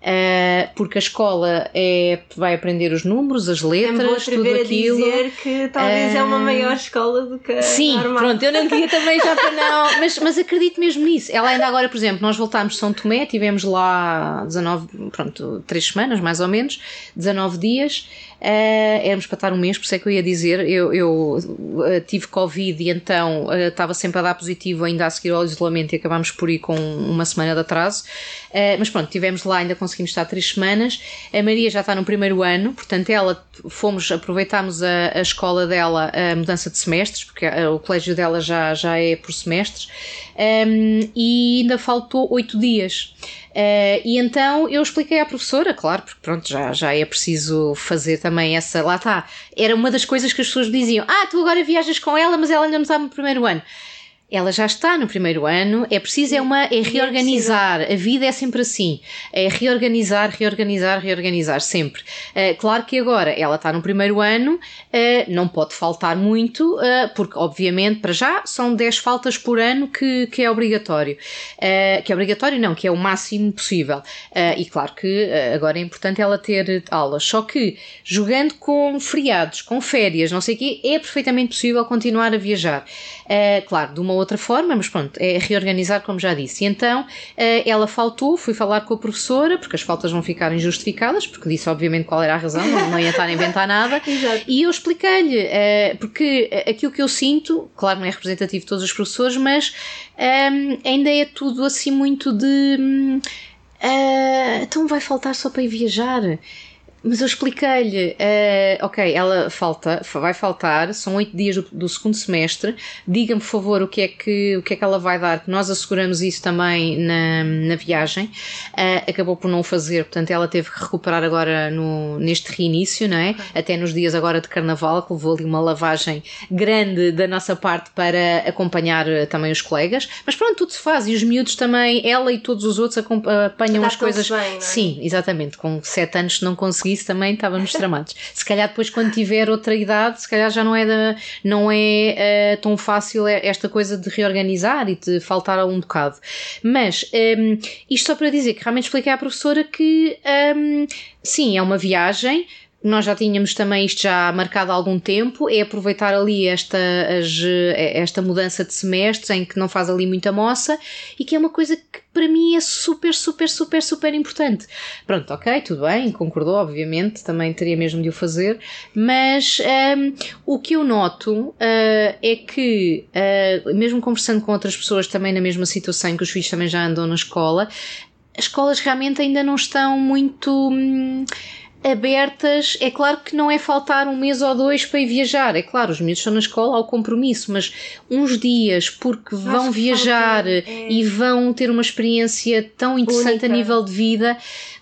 Uh, porque a escola é, vai aprender os números, as letras, é tudo aquilo. A dizer que talvez uh, é uma ah, maior escola do que a Sim, normal. pronto, eu não queria também já para não, *laughs* mas, mas acredito mesmo nisso. Ela ainda agora, por exemplo, nós voltámos de São Tomé, tivemos lá 19, pronto, 3 semanas mais ou menos, 19 dias. Uh, éramos para estar um mês, por isso é que eu ia dizer. Eu, eu uh, tive Covid e então uh, estava sempre a dar positivo ainda a seguir ao isolamento e acabámos por ir com uma semana de atraso. mas pronto, tivemos lá, ainda conseguimos estar três semanas. A Maria já está no primeiro ano, portanto, ela fomos, aproveitámos a, a escola dela, a mudança de semestres, porque o colégio dela já, já é por semestres, um, e ainda faltou oito dias. Uh, e então eu expliquei à professora, claro, porque pronto, já, já é preciso fazer também essa. Lá está. Era uma das coisas que as pessoas diziam: Ah, tu agora viajas com ela, mas ela ainda não está no primeiro ano ela já está no primeiro ano, é preciso é uma é reorganizar, a vida é sempre assim, é reorganizar, reorganizar, reorganizar, sempre. Uh, claro que agora ela está no primeiro ano, uh, não pode faltar muito, uh, porque obviamente para já são 10 faltas por ano que, que é obrigatório, que é obrigatório não, que é o máximo possível, e claro que agora é importante ela ter aulas, só que jogando com feriados, com férias, não sei o quê, é perfeitamente possível continuar a viajar. claro, de uma outra forma, mas pronto, é reorganizar, como já disse. E então eh, ela faltou, fui falar com a professora, porque as faltas vão ficar injustificadas, porque disse obviamente qual era a razão, não ia estar a inventar nada. *laughs* e eu expliquei-lhe, eh, porque aquilo que eu sinto, claro, não é representativo de todos os professores, mas ehm, ainda é tudo assim muito de. Uh, então vai faltar só para ir viajar mas eu expliquei-lhe, uh, ok, ela falta, vai faltar, são oito dias do, do, segundo semestre, diga-me por favor o que, é que, o que é que ela vai dar, que nós asseguramos isso também na, na viagem. Uh, acabou por não fazer, portanto ela teve que recuperar agora no, neste reinício, não é? Até nos dias agora de carnaval, que levou ali uma lavagem grande da nossa parte para acompanhar eh, também os colegas, mas pronto, tudo se faz e os miúdos também, ela e todos os outros apanham as coisas. Bem, é? Sim, exatamente, com sete anos não consegui isso também estávamos tramados. se calhar depois quando tiver outra idade, se calhar já não é, da, não é uh, tão fácil esta coisa de reorganizar e de faltar a um bocado. Mas um, ehm, isto só para dizer que realmente expliquei à professora que um, ehm, sim, é uma viagem, nós já tínhamos também isto já marcado há algum tempo, é aproveitar ali esta, esta mudança de semestres em que não faz ali muita moça e que é uma coisa que para mim é super, super, super, super importante. Pronto, ok, tudo bem, concordou, obviamente, também teria mesmo de o fazer, mas um, o que eu noto uh, é que, uh, mesmo conversando com outras pessoas também na mesma situação que os filhos também já andam na escola, as escolas realmente ainda não estão muito. Hum, abertas, é claro que não é faltar um mês ou dois para ir viajar, é claro, os miúdos estão na escola ao compromisso, mas uns dias porque vão viajar é... e vão ter uma experiência tão interessante Única. a nível de vida,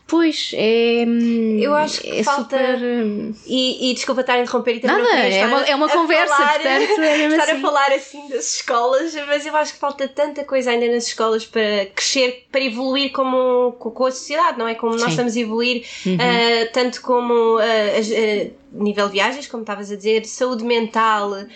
Pois, é. Eu acho que é falta. Super... E, e desculpa estar a interromper e também Nada, é uma, é uma conversa, falar, portanto, é estar assim. a falar assim das escolas, mas eu acho que falta tanta coisa ainda nas escolas para crescer, para evoluir como, com a sociedade, não é? Como Sim. nós estamos a evoluir, uhum. uh, tanto como uh, uh, nível de viagens, como estavas a dizer, saúde mental, uh,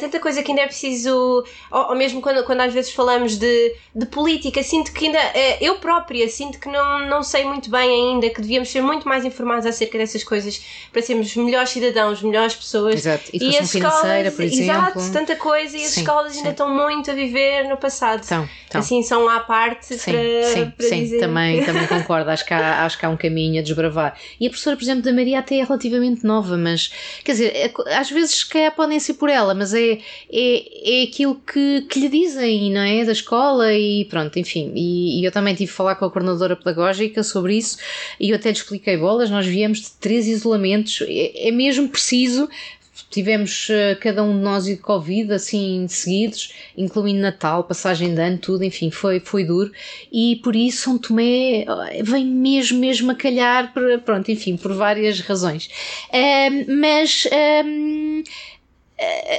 tanta coisa que ainda é preciso, ou, ou, mesmo quando, quando às vezes falamos de, de política, sinto que ainda, uh, eu própria, sinto que não, não sei muito bem ainda, que devíamos ser muito mais informados acerca dessas coisas para sermos melhores cidadãos, melhores pessoas. Exato, educação e as financeira, escolas, por exemplo. Exato, tanta coisa e as sim, escolas sim. ainda estão muito a viver no passado. Então, então. Assim, são à parte sim, para, sim, para sim, dizer. Também, também *laughs* concordo, acho que, há, acho que há um caminho a desbravar. E a professora, por exemplo, da Maria até é relativamente nova, mas Quer dizer, é às vezes se calhar podem ser por ela, mas é, é, é aquilo que, que lhe dizem, não é? Da escola e pronto, enfim. E, e eu também tive a falar com a coordenadora pedagógica sobre isso e eu até lhe expliquei bolas. Nós viemos de três isolamentos, é, é mesmo preciso tivemos uh, cada um de nós de Covid, assim, seguidos, incluindo Natal, passagem de ano, tudo, enfim, foi, foi duro. E por isso São Tomé vem mesmo, mesmo a calhar, pronto, enfim, por várias razões. Mas.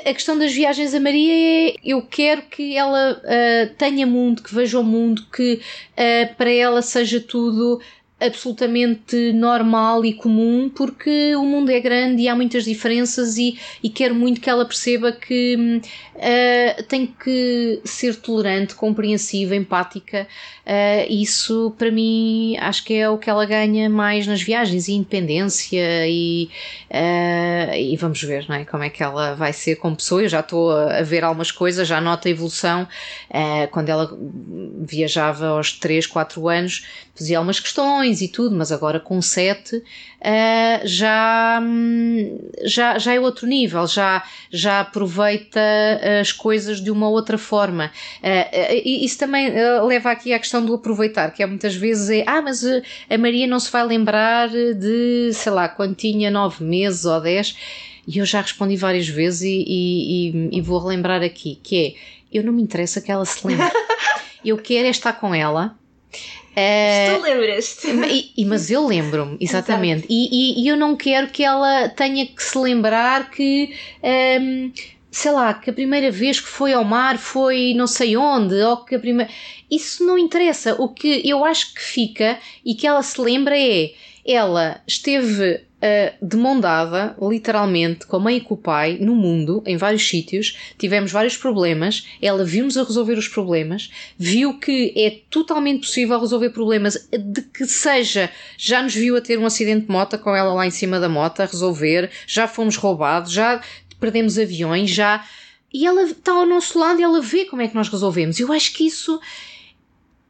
A questão das viagens a Maria é eu quero que ela uh, tenha mundo, que veja o mundo, que uh, para ela seja tudo absolutamente normal e comum porque o mundo é grande e há muitas diferenças e, e quero muito que ela perceba que uh, tem que ser tolerante, compreensiva, empática. Uh, isso para mim acho que é o que ela ganha mais nas viagens e independência e, uh, e vamos ver não é? como é que ela vai ser como pessoa. Eu já estou a ver algumas coisas, já noto a evolução. quando ela viajava aos 3, 4 anos, fazia algumas questões e tudo, mas agora com 7 uh, já, já, já é outro nível, já, já aproveita as coisas de uma outra forma. Uh, isso também leva aqui à questão do aproveitar, que é muitas vezes é, ah, mas a Maria não se vai lembrar de, sei lá, quando tinha 9 meses ou 10. E eu já respondi várias vezes e, e, e vou relembrar aqui, que é, eu não me interessa que ela se lembre. *laughs* Eu quero é estar com ela Uh, tu lembras-te. Mas eu lembro-me, exatamente. E, e, e, eu não quero que ela tenha que se lembrar que. Um, ehm, sei lá, que a primeira vez que foi ao mar foi não sei onde, ou que a primeira. Isso não interessa. O que eu acho que fica e que ela se lembra é ela esteve uh, de mão dada, literalmente, com a mãe e com o pai, no mundo, em vários sítios, tivemos vários problemas, ela viu-nos a resolver os problemas, viu que é totalmente possível resolver problemas, de que seja, já nos viu a ter um acidente de moto com ela lá em cima da moto a resolver, já fomos roubados, já perdemos aviões, já. E ela está ao nosso lado e ela vê como é que nós resolvemos. Eu acho que isso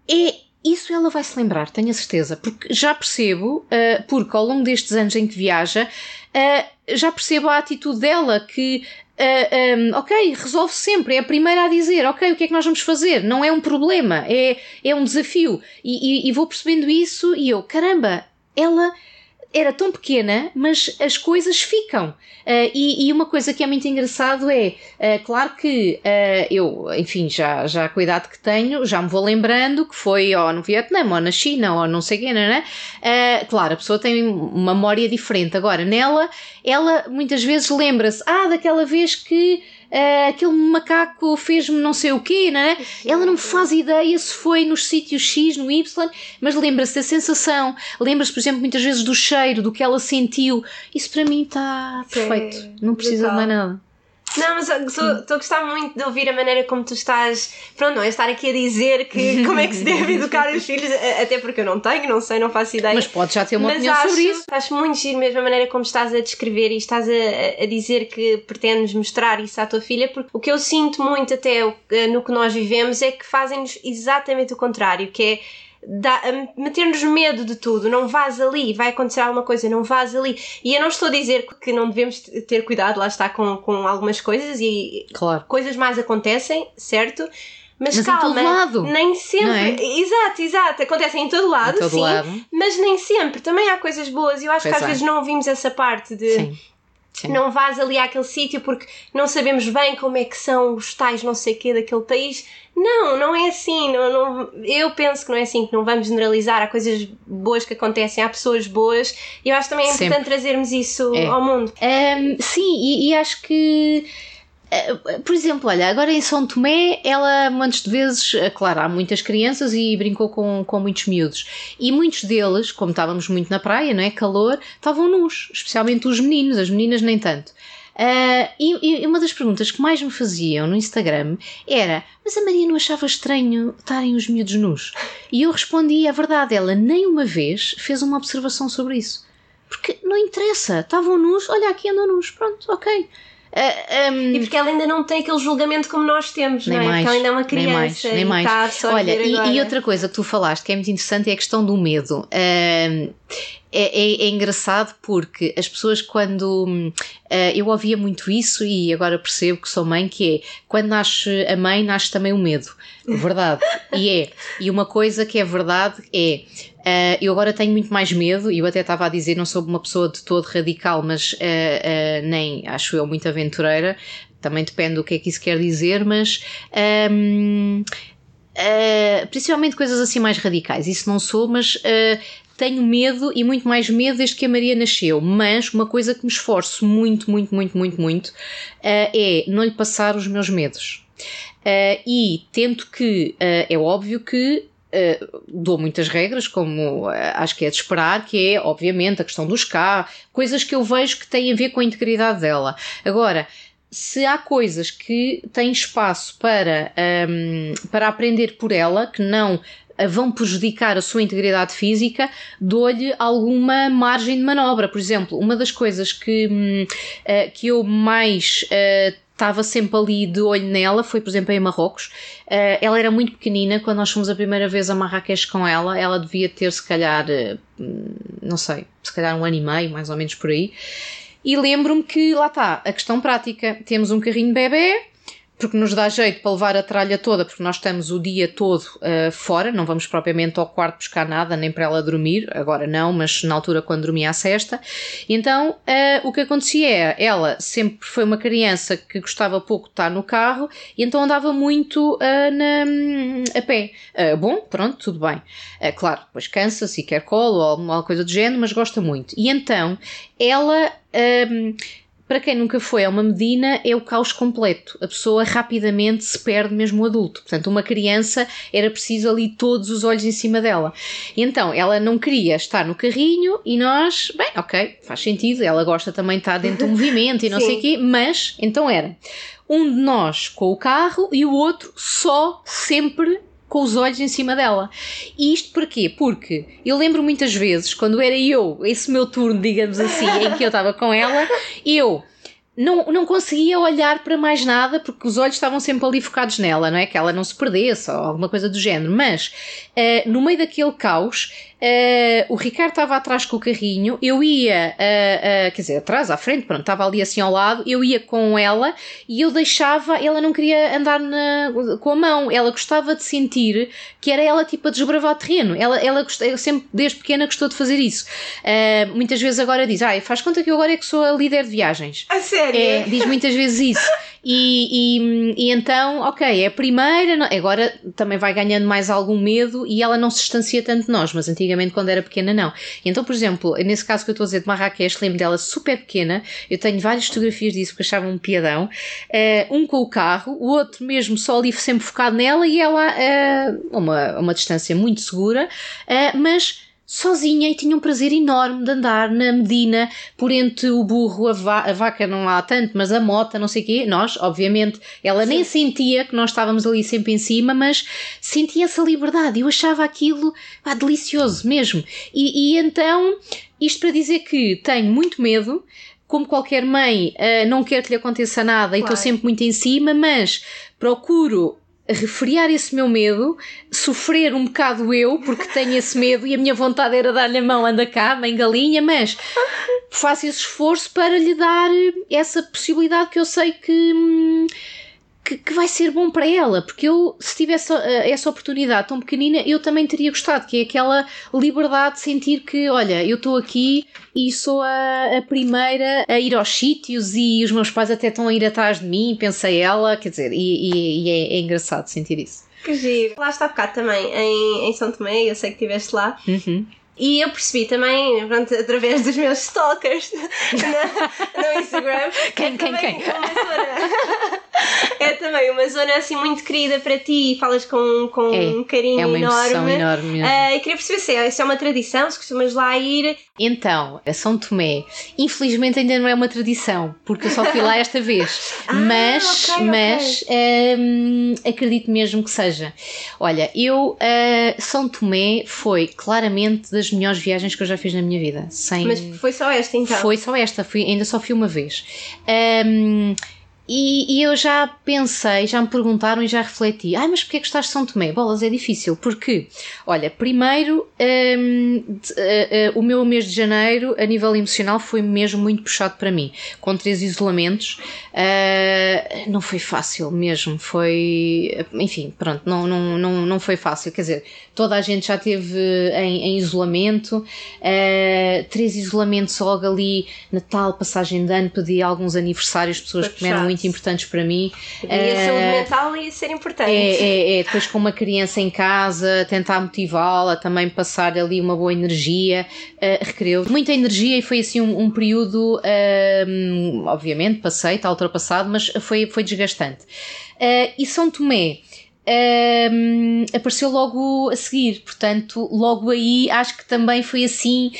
é isso ela vai se lembrar, tenho a certeza, porque já percebo, uh, porque ao longo destes anos em que viaja, uh, já percebo a atitude dela que Uh, eh, um, ok, resolve sempre, é a primeira a dizer, ok, o que é que nós vamos fazer? Não é um problema, é, é um desafio. E, e, e vou percebendo isso e eu, caramba, ela era tão pequena, mas as coisas ficam. Uh, e, e, uma coisa que é muito engraçado é, uh, claro que uh, eu, enfim, já, já com a idade que tenho, já me vou lembrando que foi ou no Vietnã, ou na China, ou não sei quê, não é? claro, a pessoa tem uma memória diferente. Agora, nela, ela muitas vezes lembra-se, ah, daquela vez que uh, aquele macaco fez-me não sei o quê, não é? Ela não faz ideia se foi nos sítios X, no Y, mas lembra-se da sensação, lembra-se, por exemplo, muitas vezes do cheiro, do que ela sentiu. Isso para mim está perfeito, não precisa de mais nada. Não, mas estou a gostar muito de ouvir a maneira como tu estás. Pronto, não é estar aqui a dizer que *laughs* como é que se deve educar os filhos, até porque eu não tenho, não sei, não faço ideia. Mas podes já ter uma mas opinião acho, sobre isso. Acho muito giro mesmo a maneira como estás a descrever e estás a, a dizer que pretendes mostrar isso à tua filha, porque o que eu sinto muito até no que nós vivemos é que fazem-nos exatamente o contrário, que é meter-nos medo de tudo, não vás ali, vai acontecer alguma coisa, não vás ali. E eu não estou a dizer que não devemos ter cuidado, lá está, com, com algumas coisas e claro. coisas mais acontecem, certo? Mas, mas calma, nem sempre. É? Exato, exato. Acontecem em todo lado, em todo sim. Lado. Mas nem sempre. Também há coisas boas. E eu acho pois que às é. vezes não ouvimos essa parte de. Sim. Sim. Não vás ali àquele sítio porque não sabemos bem como é que são os tais não sei quê daquele país. Não, não é assim. Não, não, eu penso que não é assim, que não vamos generalizar. Há coisas boas que acontecem, há pessoas boas. E eu acho também é Sempre. importante trazermos isso É. ao mundo. Um, sim, e, e acho que. uh, Por exemplo, olha, agora em São Tomé, ela de vezes, uh, claro, há muitas crianças e brincou com, com muitos miúdos. E muitos deles, como estávamos muito na praia, não é? Calor, estavam nus, especialmente os meninos, as meninas nem tanto. Uh, e, e uma das perguntas que mais me faziam no Instagram era: Mas a Maria não achava estranho estarem os miúdos nus? E eu respondi: É verdade, ela nem uma vez fez uma observação sobre isso. Porque não interessa, estavam nus, olha aqui andam nus, pronto, ok. Uh, um, E porque ela ainda não tem aquele julgamento como nós temos, Nem não é? mais, porque ela ainda é uma nem mais, criança nem mais. só a Olha, e, e outra coisa que tu falaste que é muito interessante é a questão do medo. Um, é, é- é engraçado porque as pessoas quando ah, eu ouvia muito isso e agora percebo que sou mãe que é quando nasce a mãe nasce também o medo. Verdade. E é. E uma coisa que é verdade é ah, eu agora tenho muito mais medo e eu até estava a dizer não sou uma pessoa de todo radical mas ah, ah, nem acho eu muito aventureira. Também depende do que é que isso quer dizer mas Uh, principalmente coisas assim mais radicais. Isso não sou, mas uh, tenho medo e muito mais medo desde que a Maria nasceu. Mas uma coisa que me esforço muito, muito, muito, muito, muito uh, é não lhe passar os meus medos. Uh, e tento que, uh, é óbvio que Uh, dou muitas regras, como uh, acho que é de esperar, que é, obviamente, a questão dos cá, coisas que eu vejo que têm a ver com a integridade dela. Agora, se há coisas que têm espaço para, um, para aprender por ela, que não vão prejudicar a sua integridade física, dou-lhe alguma margem de manobra. Por exemplo, uma das coisas que, hum, uh, que eu mais estava sempre ali de olho nela, foi por exemplo em Marrocos. Uh, ela era muito pequenina, quando nós fomos a primeira vez a Marrakech com ela, ela devia ter se calhar, uh, não sei, se calhar um ano e meio, mais ou menos por aí. E lembro-me que lá está, a questão prática, temos um carrinho bebê, porque nos dá jeito para levar a tralha toda, porque nós estamos o dia todo uh, fora, não vamos propriamente ao quarto buscar nada, nem para ela dormir, agora não, mas na altura quando dormia à cesta. Então, uh, o que acontecia é, ela sempre foi uma criança que gostava pouco de estar no carro, e então andava muito uh, na, a pé. bom, pronto, tudo bem. claro, depois cansa-se e quer colo ou alguma coisa do género, mas gosta muito. E então, ela... para quem nunca foi a uma Medina, é o caos completo. A pessoa rapidamente se perde, mesmo o adulto. Portanto, uma criança era preciso ali todos os olhos em cima dela. Então, ela não queria estar no carrinho e nós, bem, ok, faz sentido. Ela gosta também de estar dentro do *laughs* movimento e não sei o quê, mas então era um de nós com o carro e o outro só sempre com os olhos em cima dela. E isto porquê? Porque eu lembro muitas vezes, quando era eu, esse meu turno, digamos assim, *laughs* em que eu estava com ela, eu não, não conseguia olhar para mais nada porque os olhos estavam sempre ali focados nela, não é? Que ela não se perdesse ou alguma coisa do género. Mas uh, no meio daquele caos, uh, o Ricardo estava atrás com o carrinho, eu ia, uh, uh, quer dizer, atrás, à frente, pronto, estava ali assim ao lado, eu ia com ela e eu deixava, ela não queria andar na, com a mão, ela gostava de sentir que era ela tipo a desbravar o terreno, ela, ela, sempre desde pequena gostou de fazer isso. muitas vezes agora diz, ah, faz conta que eu agora é que sou a líder de viagens. A sério? É, diz muitas vezes isso. *laughs* E, e, e, então, ok, é a primeira, agora também vai ganhando mais algum medo e ela não se distancia tanto de nós, mas antigamente quando era pequena não. Então, por exemplo, nesse caso que eu estou a dizer de Marrakech, lembro dela super pequena, eu tenho várias fotografias disso que achava um piadão, uh, um com o carro, o outro mesmo só ali sempre focado nela e ela uh, uma, uma distância muito segura, uh, mas sozinha e tinha um prazer enorme de andar na Medina por entre o burro, a, va a vaca não há tanto, mas a mota, não sei o quê. Nós, obviamente, ela Sim. nem sentia que nós estávamos ali sempre em cima, mas sentia essa liberdade. Eu achava aquilo ah, delicioso mesmo. E, e então, isto para dizer que tenho muito medo, como qualquer mãe, uh, não quero que lhe aconteça nada claro. e estou sempre muito em cima, mas procuro refriar esse meu medo, sofrer um bocado eu, porque tenho esse medo e a minha vontade era dar-lhe a mão, anda cá, mãe galinha, mas faço esse esforço para lhe dar essa possibilidade que eu sei que. Hum, que, que, vai ser bom para ela, porque eu, se tivesse uh, essa oportunidade tão pequenina, eu também teria gostado, que é aquela liberdade de sentir que, olha, eu estou aqui e sou a, a, primeira a ir aos sítios e os meus pais até estão a ir atrás de mim, pensei ela, quer dizer, e, e, e é, é, engraçado sentir isso. Que giro. Lá está bocado também, em, em São Tomé, eu sei que estiveste lá. Uhum. E eu percebi também, pronto, através dos meus stalkers *laughs* no, no Instagram. Quem, quem, quem? *laughs* é também uma zona assim muito querida para ti e falas com, com é, um carinho é uma enorme. enorme uh, e queria perceber se é, se é uma tradição, se costumas lá ir. Então, a São Tomé, infelizmente ainda não é uma tradição, porque eu só fui lá esta vez. *laughs* ah, mas okay, mas okay. Um, acredito mesmo que seja. Olha, eu, uh, São Tomé foi claramente das melhores viagens que eu já fiz na minha vida. Sem... Mas foi só esta então? Foi só esta, fui, ainda só fui uma vez. Um, e, e, eu já pensei, já me perguntaram e já refleti: ai, mas porquê é que estás de São Tomé? Bolas, é difícil. Porque, olha, primeiro, um, de, uh, uh, o meu mês de janeiro, a nível emocional, foi mesmo muito puxado para mim. Com três isolamentos, uh, não foi fácil mesmo. Foi. Enfim, pronto, não, não, não, não foi fácil. Quer dizer, toda a gente já teve em, em isolamento, três isolamentos logo ali, Natal, passagem de ano, pedi alguns aniversários, pessoas que me eram muito muito importantes para mim. E a uh, saúde mental ia ser importante. É, é, é, depois com uma criança em casa, tentar motivá-la, também passar ali uma boa energia, uh, muita energia e foi assim um, um período, uh, obviamente, passei, está ultrapassado, mas foi, foi desgastante. Uh, e São Tomé. Um, apareceu logo a seguir, portanto, logo aí acho que também foi assim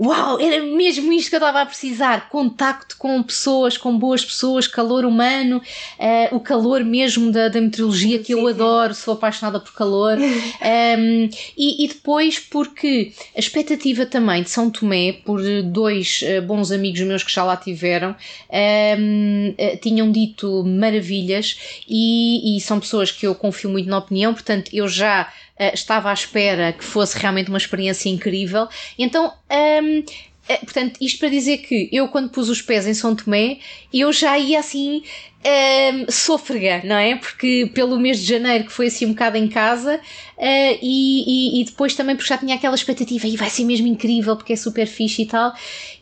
uau, era mesmo isto que eu estava a precisar: contacto com pessoas, com boas pessoas, calor humano, uh, o calor mesmo da, da meteorologia que eu adoro, sou apaixonada por calor. um, *laughs* e, e, depois, porque a expectativa também de São Tomé, por dois uh, bons amigos meus que já lá tiveram, um, uh, eh, tinham dito maravilhas e, e são pessoas que eu confio muito na opinião, portanto, eu já uh, estava à espera que fosse realmente uma experiência incrível. Então, um, eh, portanto, isto para dizer que eu, quando pus os pés em São Tomé, eu já ia assim um, sôfrega, não é? Porque pelo mês de janeiro, que foi assim um bocado em casa, uh, e, e, e, depois também porque já tinha aquela expectativa, e vai ser mesmo incrível porque é super fixe e tal.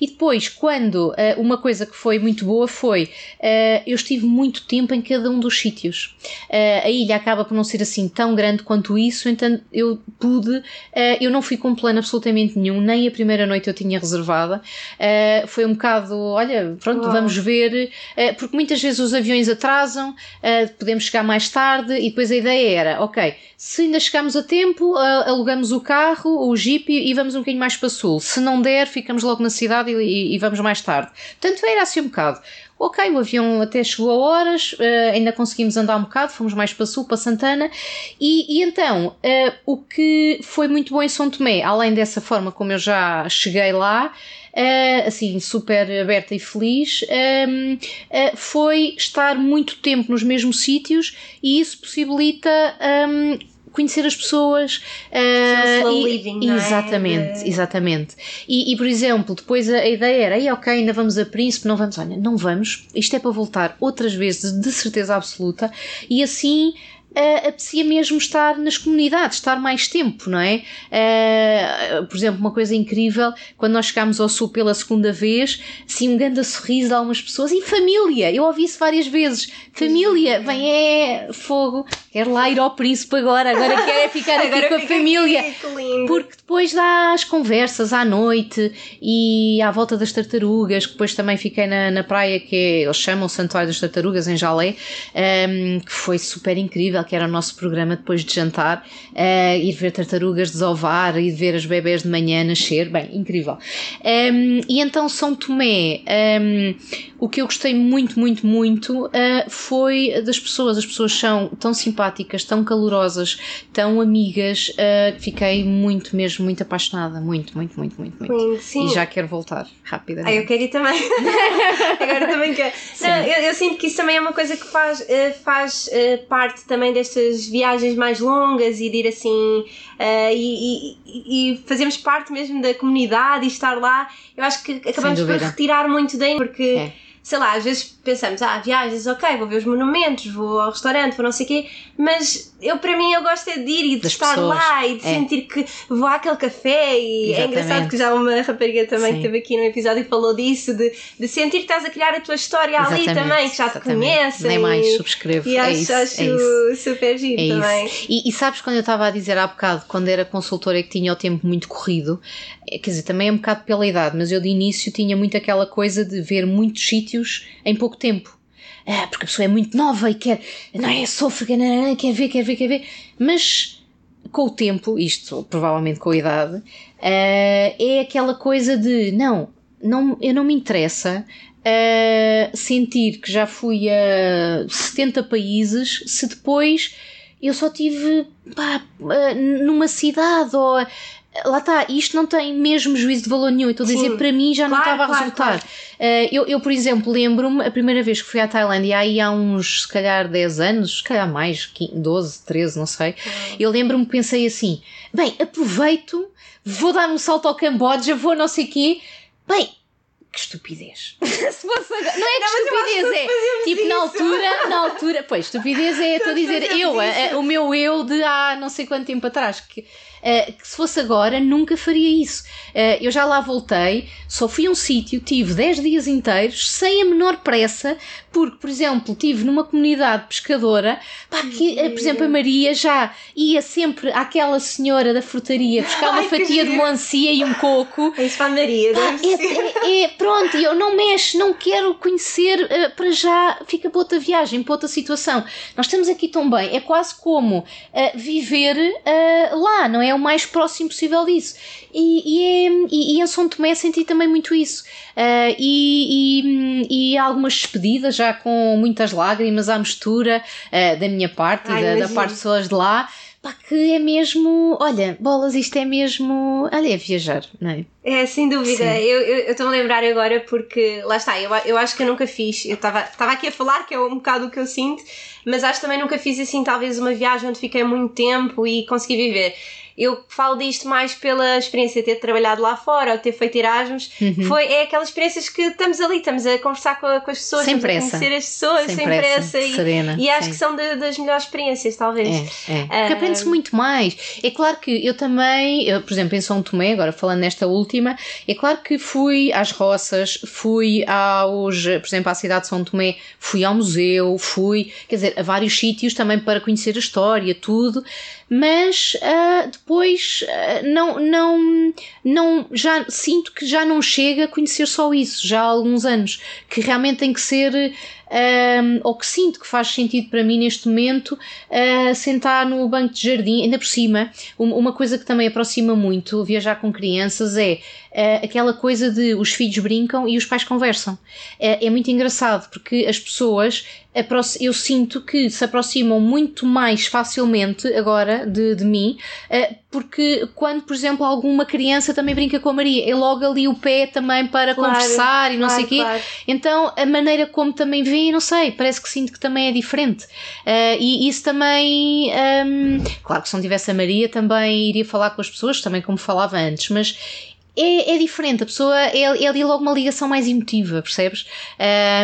E depois, quando uh, uma coisa que foi muito boa foi uh, eu estive muito tempo em cada um dos sítios. a ilha acaba por não ser assim tão grande quanto isso, então eu pude, eu não fui com plano absolutamente nenhum, nem a primeira noite eu tinha reservada. foi um bocado, olha, pronto, Uau. vamos ver, porque muitas vezes os aviões aviões atrasam, uh, podemos chegar mais tarde e depois a ideia era, ok, se ainda chegamos a tempo, uh, alugamos o carro, o jeep e, e, vamos um bocadinho mais para sul. Se não der, ficamos logo na cidade e, e, e vamos mais tarde. Portanto, era assim um bocado. Ok, o avião até chegou a horas, uh, ainda conseguimos andar um bocado, fomos mais para sul, para Santana, e, e então uh, o que foi muito bom em São Tomé, além dessa forma como eu já cheguei lá, uh, assim, super aberta e feliz, um, uh, foi estar muito tempo nos mesmos sítios e isso possibilita um, conhecer as pessoas. Uh, slow e- living, não é? exatamente, De- exatamente. E, e, por exemplo, depois a, a ideia era, "Ei, ok, ainda vamos a Príncipe, não vamos, olha, não vamos, isto é para voltar outras vezes, de certeza absoluta, e assim. Uh, apetecia mesmo estar nas comunidades, estar mais tempo, não é? Uh, por exemplo, uma coisa incrível, quando nós chegámos ao Sul pela segunda vez, assim, um grande sorriso de algumas pessoas, e família, eu ouvi isso várias vezes, família, vem é fogo, quero lá ir ao príncipe agora, agora quero é ficar aqui Agora com a família. aqui. Porque depois dá as conversas à noite e à volta das tartarugas, que depois também fiquei na, na praia que é, eles chamam o Santuário das Tartarugas em Jalé, um, que foi super incrível, que era o nosso programa depois de jantar, uh, ir ver tartarugas desovar e ver as bebés de manhã nascer, bem, incrível. Um, e então São Tomé, um, o que eu gostei muito, muito, muito uh, foi das pessoas, as pessoas são tão simpáticas, tão calorosas, tão amigas, uh, que fiquei muito mesmo, muito apaixonada, muito, muito, muito, muito, muito. Sim. E já quero voltar rapidamente. Ah, eu quero ir também. *laughs* Agora também quero. Não, eu, eu sinto que isso também é uma coisa que faz, faz parte também destas viagens mais longas e de ir assim eh, e, e, e fazermos parte mesmo da comunidade e estar lá. Eu acho que acabamos por retirar muito daí porque. É. Sei lá, às vezes pensamos, ah, viagens, ok, vou ver os monumentos, vou ao restaurante, vou não sei o quê, mas eu, para mim, eu gosto é de ir e de Das estar pessoas. lá e de É. sentir que vou àquele café e é engraçado Exatamente. que já uma rapariga também Sim. que esteve aqui no episódio e falou disso, de, de sentir que estás a criar a tua história ali Exatamente, também, que já te conhecem. Nem mais subscrevo. E é acho, isso, acho é super giro É também. E, e sabes quando eu estava a dizer há bocado, quando era consultora que tinha o tempo muito corrido, é, quer dizer, também é um bocado pela idade, mas eu de início tinha muito aquela coisa de ver muitos sítios em pouco tempo. Ah, porque a pessoa é muito nova e quer, não é, sofre, quer ver, quer ver, quer ver. Mas com o tempo, isto provavelmente com a idade, ah, é aquela coisa de não, não eu não me interessa ah, sentir que já fui a 70 países se depois eu só tive pá, ah, numa cidade ou lá está, isto não tem mesmo juízo de valor nenhum. Estou a dizer, para mim já não Claro, estava a claro, resultar. Uh, eu, eu, por exemplo, lembro-me a primeira vez que fui à Tailândia, aí há uns, se calhar, 10 anos, se calhar mais, 15, 12, 13, não sei. Eu lembro-me que pensei assim: bem, aproveito, vou dar um salto ao Camboja, vou não sei quê. Bem, que estupidez. *laughs* se fosse agora. Não é que Não, que estupidez, é tipo na isso. altura, na altura, pois, estupidez é, *laughs* estou a dizer, eu, a- a- o meu eu de há não sei quanto tempo atrás, que, eh, que se fosse agora nunca faria isso. Eh, eu já lá voltei, só fui a um sítio, tive 10 dias inteiros, sem a menor pressa, porque, por exemplo, tive numa comunidade pescadora, pá, que, eh, por exemplo, a Maria já ia sempre àquela senhora da frutaria buscar uma Ai, fatia de melancia e um coco. É isso para a Maria, Pá, é, é- é- pronto, eu não mexo, não quero conhecer eh, para já, fica para outra viagem, para outra situação. Nós estamos aqui tão bem, é quase como eh, viver eh, lá, não é? O mais próximo possível disso. E, e, é- e- e em São Tomé senti também muito isso. E, e, e há algumas despedidas já com muitas lágrimas à mistura eh, da minha parte Ai, e da, da parte de pessoas de lá. Pá, que é mesmo, olha, bolas, isto é mesmo, olha, é viajar, não é? É, sem dúvida. Sim. Eu estou-me a lembrar agora porque, lá está, eu, eu acho que eu nunca fiz. Eu estava estava aqui a falar, que é um bocado o que eu sinto, mas acho que também nunca fiz assim, talvez uma viagem onde fiquei muito tempo e consegui viver. Eu falo disto mais pela experiência de ter trabalhado lá fora ou ter feito Erasmus. Uhum. Foi, é aquelas experiências que estamos ali, estamos a conversar com, com as pessoas, Sem pressa. a conhecer as pessoas Sem sem, pressa, pressa. e, serena, e acho sim. que são de- das melhores experiências, talvez. É, é. Porque aprende-se muito mais. É claro que eu também, eu, por exemplo, em São Tomé, agora falando nesta última, é claro que fui às roças, fui aos, por exemplo, à cidade de São Tomé, fui ao museu, fui, quer dizer, a vários sítios também para conhecer a história, tudo, mas ah, depois ah, não, não, não, já sinto que já não chega a conhecer só isso, já há alguns anos, que realmente tem que ser. Um, ou que sinto que faz sentido para mim neste momento uh, sentar no banco de jardim, ainda por cima, um- uma coisa que também aproxima muito viajar com crianças é uh, aquela coisa de os filhos brincam e os pais conversam. Uh, é muito engraçado porque as pessoas eu sinto que se aproximam muito mais facilmente agora de, de mim, porque quando, por exemplo, alguma criança também brinca com a Maria, é logo ali o pé também para claro, conversar e não claro, sei o quê. Claro. Então a maneira como também vem, não sei, parece que sinto que também é diferente. Uh, e isso também, um, claro que se não tivesse a Maria também iria falar com as pessoas, também como falava antes, mas é, é diferente, a pessoa é, é ali logo uma ligação mais emotiva, percebes?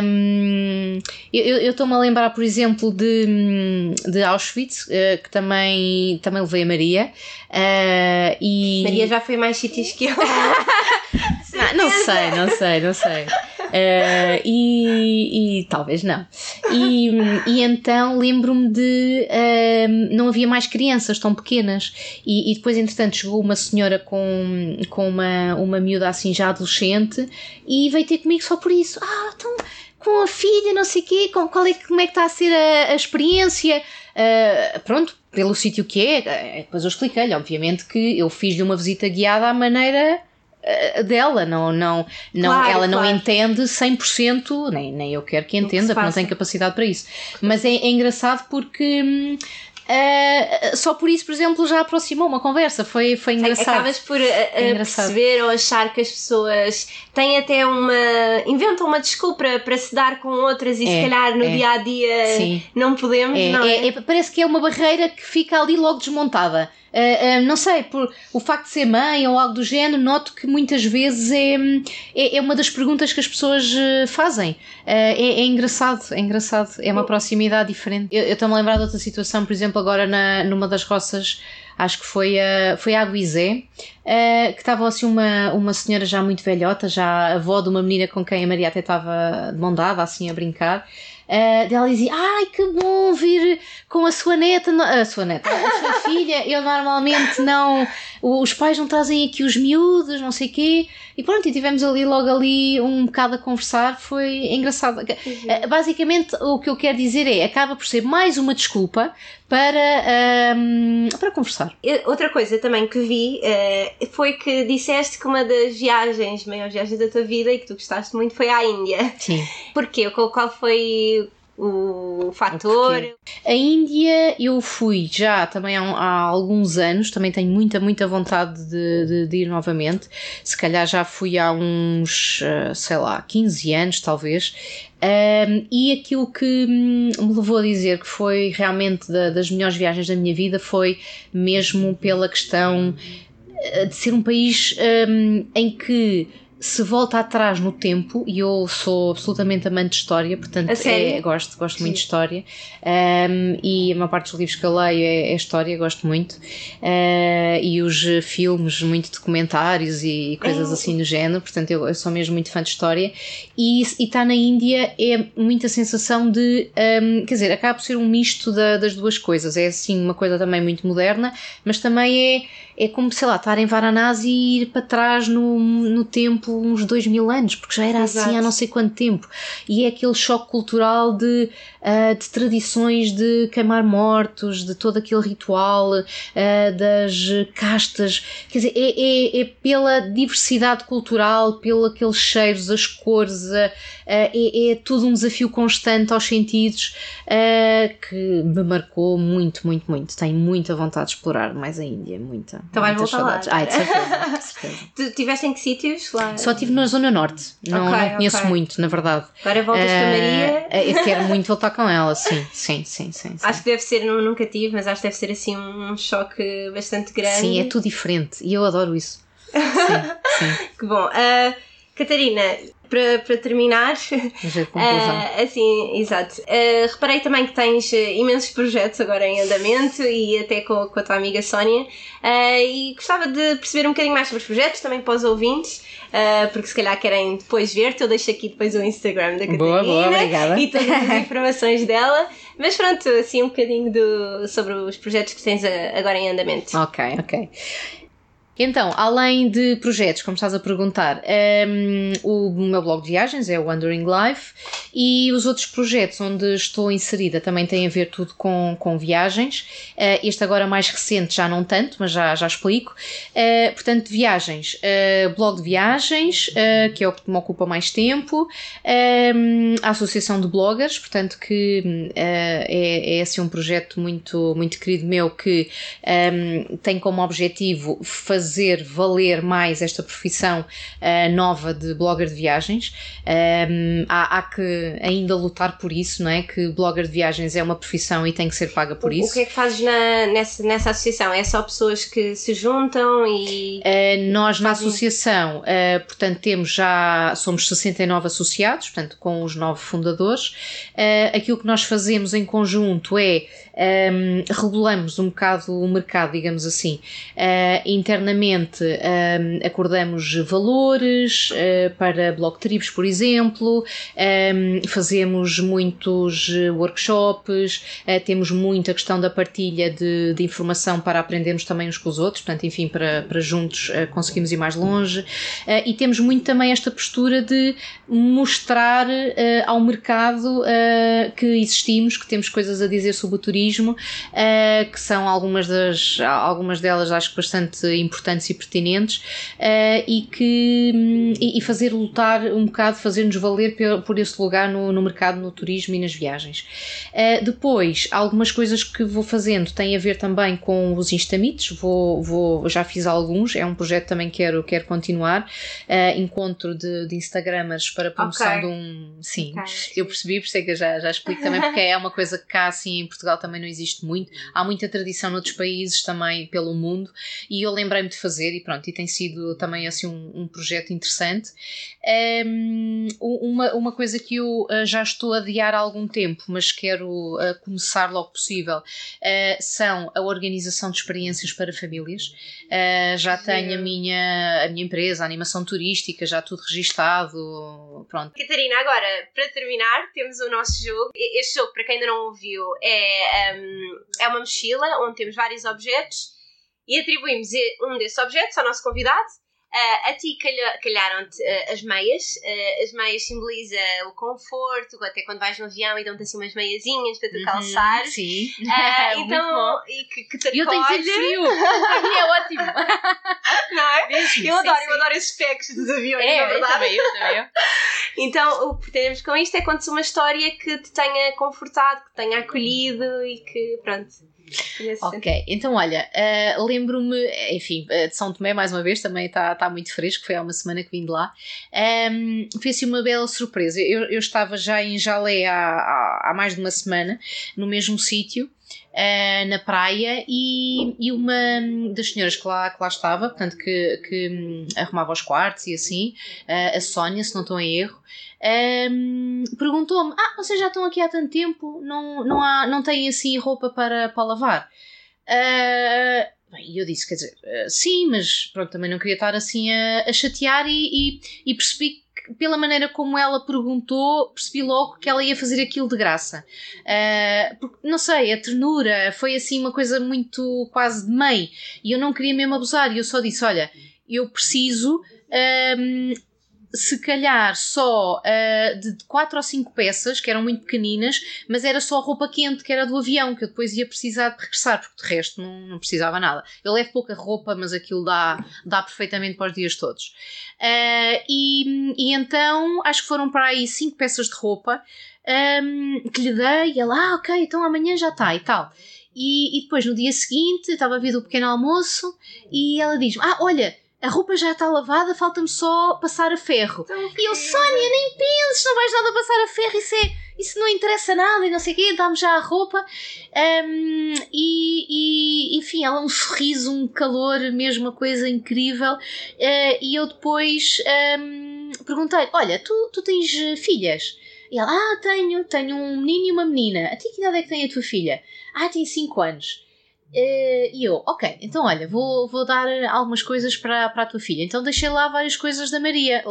Um, eu estou-me a lembrar, por exemplo, de, de Auschwitz, uh, que também, também levei a Maria. Uh, e... Maria já foi mais sítios que eu. *laughs* não, não sei, não sei, não sei. Uh, e, e, talvez não. E, e então lembro-me de uh, não havia mais crianças tão pequenas. E, e, depois, entretanto, chegou uma senhora com, com uma, uma miúda assim já adolescente e veio ter comigo só por isso. Ah, então com a filha, não sei o quê, com, qual é, como é que está a ser a, a experiência? Uh, pronto, pelo sítio que é. Depois eu expliquei-lhe, obviamente, que eu fiz-lhe uma visita guiada à maneira dela, não, não, não, claro, ela não claro. entende 100%, nem, nem eu quero que entenda, que porque não tem capacidade para isso. Mas é, é engraçado porque. Uh, só por isso, por exemplo, já aproximou uma conversa. Foi, foi engraçado. Acabas por uh, é perceber ou achar que as pessoas têm até uma. inventam uma desculpa para se dar com outras e é, se calhar no é. dia a dia não podemos. É, não é? parece que é uma barreira que fica ali logo desmontada. Uh, uh, não sei, por o facto de ser mãe ou algo do género, noto que muitas vezes é, é, é uma das perguntas que as pessoas uh, fazem. É, é, engraçado, é engraçado, é uma proximidade diferente. Eu estou-me a lembrar de outra situação, por exemplo, agora na, numa das roças acho que foi a, foi a Aguizé, uh, que estava assim uma, uma senhora já muito velhota, já avó de uma menina com quem a Maria até estava de mão dada, assim a brincar. Uh, dela dizia: Ai que bom vir com a sua neta, a sua neta, a sua *laughs* filha. Eu normalmente não, os pais não trazem aqui os miúdos, não sei o quê. E pronto, e tivemos ali logo ali um bocado a conversar. Foi engraçado. Uh, basicamente, o que eu quero dizer é: acaba por ser mais uma desculpa para, um, para conversar. Outra coisa também que vi uh, foi que disseste que uma das viagens, maiores viagens da tua vida e que tu gostaste muito foi à Índia. Sim. Porquê? Qual foi o fator. A Índia eu fui já também há, há, alguns anos, também tenho muita, muita vontade de, de, de, ir novamente. Se calhar já fui há uns, eh, sei lá, 15 anos talvez. Um, e aquilo que hum, me levou a dizer que foi realmente da, das melhores viagens da minha vida foi mesmo pela questão eh, de ser um país um, em que se volta atrás no tempo, e eu sou absolutamente amante de história, portanto é, gosto, gosto muito de história, um, e a maior parte dos livros que eu leio é, é história, gosto muito, uh, e os filmes, muito documentários e, e coisas é. assim do género, portanto eu, eu, sou mesmo muito fã de história, e estar na Índia é muita sensação de, um, quer dizer, acaba por ser um misto da, das duas coisas, é assim uma coisa também muito moderna, mas também é é como, sei lá, estar em Varanasi e ir para trás no, no tempo uns dois mil anos, porque já era Exato. assim há não sei quanto tempo. E é aquele choque cultural de, uh, de tradições de queimar mortos, de todo aquele ritual uh, das castas. Quer dizer, é, é, é, pela diversidade cultural, pelo aqueles cheiros, as cores, uh, é, é tudo um desafio constante aos sentidos que me marcou muito, muito, muito. Tenho muita vontade de explorar mais a Índia, muita. Então voltar saudades. lá. Ai, de certeza, de *laughs* certeza. tu tiveste em que sítios lá? Só estive na Zona Norte. Não, okay, não conheço okay. muito, na verdade. Agora voltas uh, com a Maria. Eh, eu quero muito voltar com ela, sim, sim, sim, sim, sim. Acho que deve ser, nunca tive, mas acho que deve ser assim um choque bastante grande. Sim, é tudo diferente e eu adoro isso. *laughs* Sim, sim. que bom. Uh, Catarina, para, para terminar, uh, assim, exato. Uh, reparei também que tens imensos projetos agora em andamento e até com, com a tua amiga Sónia. E gostava de perceber um bocadinho mais sobre os projetos, também para os ouvintes, porque se calhar querem depois ver-te. Eu deixo aqui depois o Instagram da Catarina boa, boa, obrigada. e todas as informações dela. Mas pronto, assim um bocadinho do, sobre os projetos que tens agora em andamento. Ok, ok. Então, além de projetos, como estás a perguntar, um, o meu blog de viagens é o Wandering Life e os outros projetos onde estou inserida também têm a ver tudo com, com viagens. Uh, este agora mais recente já não tanto, mas já, já explico. Uh, portanto, viagens, uh, blog de viagens, que é o que me ocupa mais tempo, um, a Associação de Bloggers, portanto, que é, é assim um projeto muito, muito querido meu que um, tem como objetivo fazer fazer valer mais esta profissão uh, nova de blogger de viagens. Um, ehm, há, há, que ainda lutar por isso, não é? Que blogger de viagens é uma profissão e tem que ser paga por o, isso. O que é que fazes na, nessa, nessa associação? É só pessoas que se juntam e. Uh, nós na associação, uh, portanto, temos já, somos 69 associados, portanto, com os nove fundadores. aquilo que nós fazemos em conjunto é um, regulamos um bocado o mercado, digamos assim. Uh, internamente um, acordamos valores uh, para blog tribos, por exemplo, um, fazemos muitos workshops, uh, temos muita questão da partilha de, de, informação para aprendermos também uns com os outros, portanto, enfim, para, para juntos conseguimos ir mais longe. e temos muito também esta postura de mostrar ao mercado que existimos, que temos coisas a dizer sobre o turismo turismo, uh, que são algumas, das, algumas delas acho que bastante importantes e pertinentes, uh, e que e, fazer lutar um bocado, fazer-nos valer por, esse lugar no, no mercado, no turismo e nas viagens. Uh, depois, algumas coisas que vou fazendo têm a ver também com os instamites, vou, vou, já fiz alguns, é um projeto também que quero, quero continuar, encontro de, de Instagramers para promoção okay. de um. Sim, okay. eu percebi, por isso é que eu já, já explico também, porque é uma coisa que cá assim em Portugal também também não existe muito. Há muita tradição noutros países também pelo mundo e eu lembrei-me de fazer e pronto, e tem sido também assim um, um projeto interessante. Um, uma, uma coisa que eu uh, já estou a adiar há algum tempo, mas quero uh, começar logo possível, uh, são a organização de experiências para famílias. já tenho a minha, a minha empresa, a animação turística, já tudo registado. Pronto. Catarina, agora, para terminar, temos o nosso jogo. Este jogo, para quem ainda não ouviu, é um, é uma mochila onde temos vários objetos e atribuímos um desses objetos ao nosso convidado. Uh, a ti calha, calharam-te uh, as meias. Uh, as meias simboliza o conforto, até quando vais no avião e dão-te assim umas meiazinhas para tu uhum, calçar. Sim. *laughs* então, e que, que te acolhe. Eu tenho sempre frio. *laughs* Para mim é ótimo. Não é? Mesmo, eu adoro, sim, eu adoro esses packs dos aviões, é, na verdade. Eu também, eu também. *laughs* Então, o que pretendemos com isto é contar uma história que te tenha confortado, que tenha acolhido e que, pronto, Ok, então olha, uh, lembro-me, enfim, uh, de São Tomé, mais uma vez, também está tá muito fresco, foi há uma semana que vim de lá. Um, foi assim uma bela surpresa. Eu, eu estava já em Jalé há, há, há mais de uma semana, no mesmo sítio. Uh, na praia e, e, uma das senhoras que lá, que lá estava, portanto, que, que um, arrumava os quartos e assim, uh, a Sónia, se não estou em erro, um, perguntou-me: Ah, vocês já estão aqui há tanto tempo, não, não, há, não têm assim roupa para, para lavar? Uh, e eu disse: Quer dizer, sim, mas pronto, também não queria estar assim a, a chatear e, e, e percebi pela maneira como ela perguntou, percebi logo que ela ia fazer aquilo de graça. Uh, porque, não sei, a ternura foi assim uma coisa muito quase de mãe. E eu não queria mesmo abusar. E eu só disse: Olha, eu preciso. Um, se calhar só uh, de 4 ou 5 peças, que eram muito pequeninas, mas era só roupa quente, que era do avião, que eu depois ia precisar de regressar, porque de resto não, não precisava nada. Eu levo pouca roupa, mas aquilo dá, dá perfeitamente para os dias todos. Uh, e, e então acho que foram para aí 5 peças de roupa um, que lhe dei, e ela, ah, ok, então amanhã já está e tal. E, e depois no dia seguinte estava a vir o pequeno almoço e ela diz: Ah, olha, a roupa já está lavada, falta-me só passar a ferro. Tão e eu, Sónia, nem penses, não vais nada passar a ferro, isso, é, isso não interessa nada e não sei o quê, dá-me já a roupa. Um, e, e, enfim, ela um sorriso, um calor, mesmo uma coisa incrível. Uh, e eu depois um, perguntei: Olha, tu, tu tens filhas? E ela, ah, tenho, tenho um menino e uma menina. A ti que idade é que tem a tua filha? Ah, tem 5 anos. Uh, e eu, ok, então olha, vou, vou dar algumas coisas para, para a tua filha. Então deixei lá várias coisas da Maria.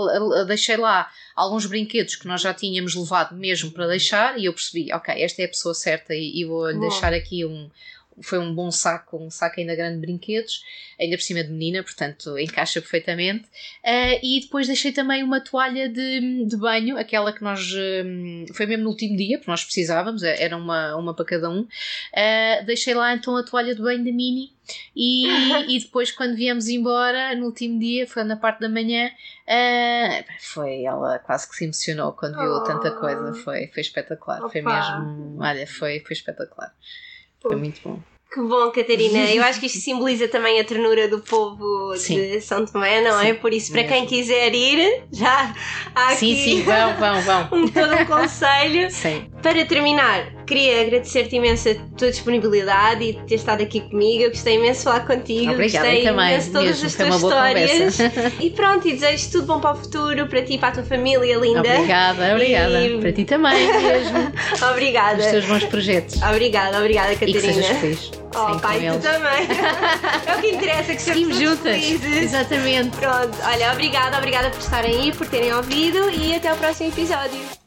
Deixei lá alguns brinquedos que nós já tínhamos levado mesmo para deixar e eu percebi, ok, esta é a pessoa certa e, e vou-lhe deixar aqui um, foi um bom saco, um saco ainda grande de brinquedos, ainda por cima de menina, portanto encaixa perfeitamente. Uh, e depois deixei também uma toalha de, de banho, aquela que nós. Um, foi mesmo no último dia, porque nós precisávamos, era uma, uma para cada um. Uh, deixei lá então a toalha de banho da Mini. E, *laughs* e depois, quando viemos embora, no último dia, foi na parte da manhã, uh, foi ela quase que se emocionou quando viu oh. tanta coisa. Foi, foi espetacular. Opa. Foi mesmo. Olha, foi, foi espetacular. Foi muito bom. Que bom, Catarina. Eu acho que isto *laughs* simboliza também a ternura do povo sim. de São Tomé, não é? sim, é? Por isso, para quem quiser ir, já há aqui sim, sim, vão, vão, vão. *laughs* um todo um conselho. sim. Para terminar, queria agradecer-te imenso a tua disponibilidade e ter estado aqui comigo. Eu gostei imenso de falar contigo. Obrigada, gostei também. imenso de todas mesmo, as tuas histórias. *laughs* e pronto, e desejo tudo bom para o futuro, para ti e para a tua família linda. Obrigada, obrigada. E... Para ti também mesmo. obrigada. Os teus bons projetos. Obrigada, obrigada, Catarina. E que sejas feliz. Oh, pai, tu também. *laughs* é o que interessa, que sejamos juntas. Felizes. Exatamente. Pronto, olha, obrigada, obrigada por estarem aí, por terem ouvido e até o próximo episódio.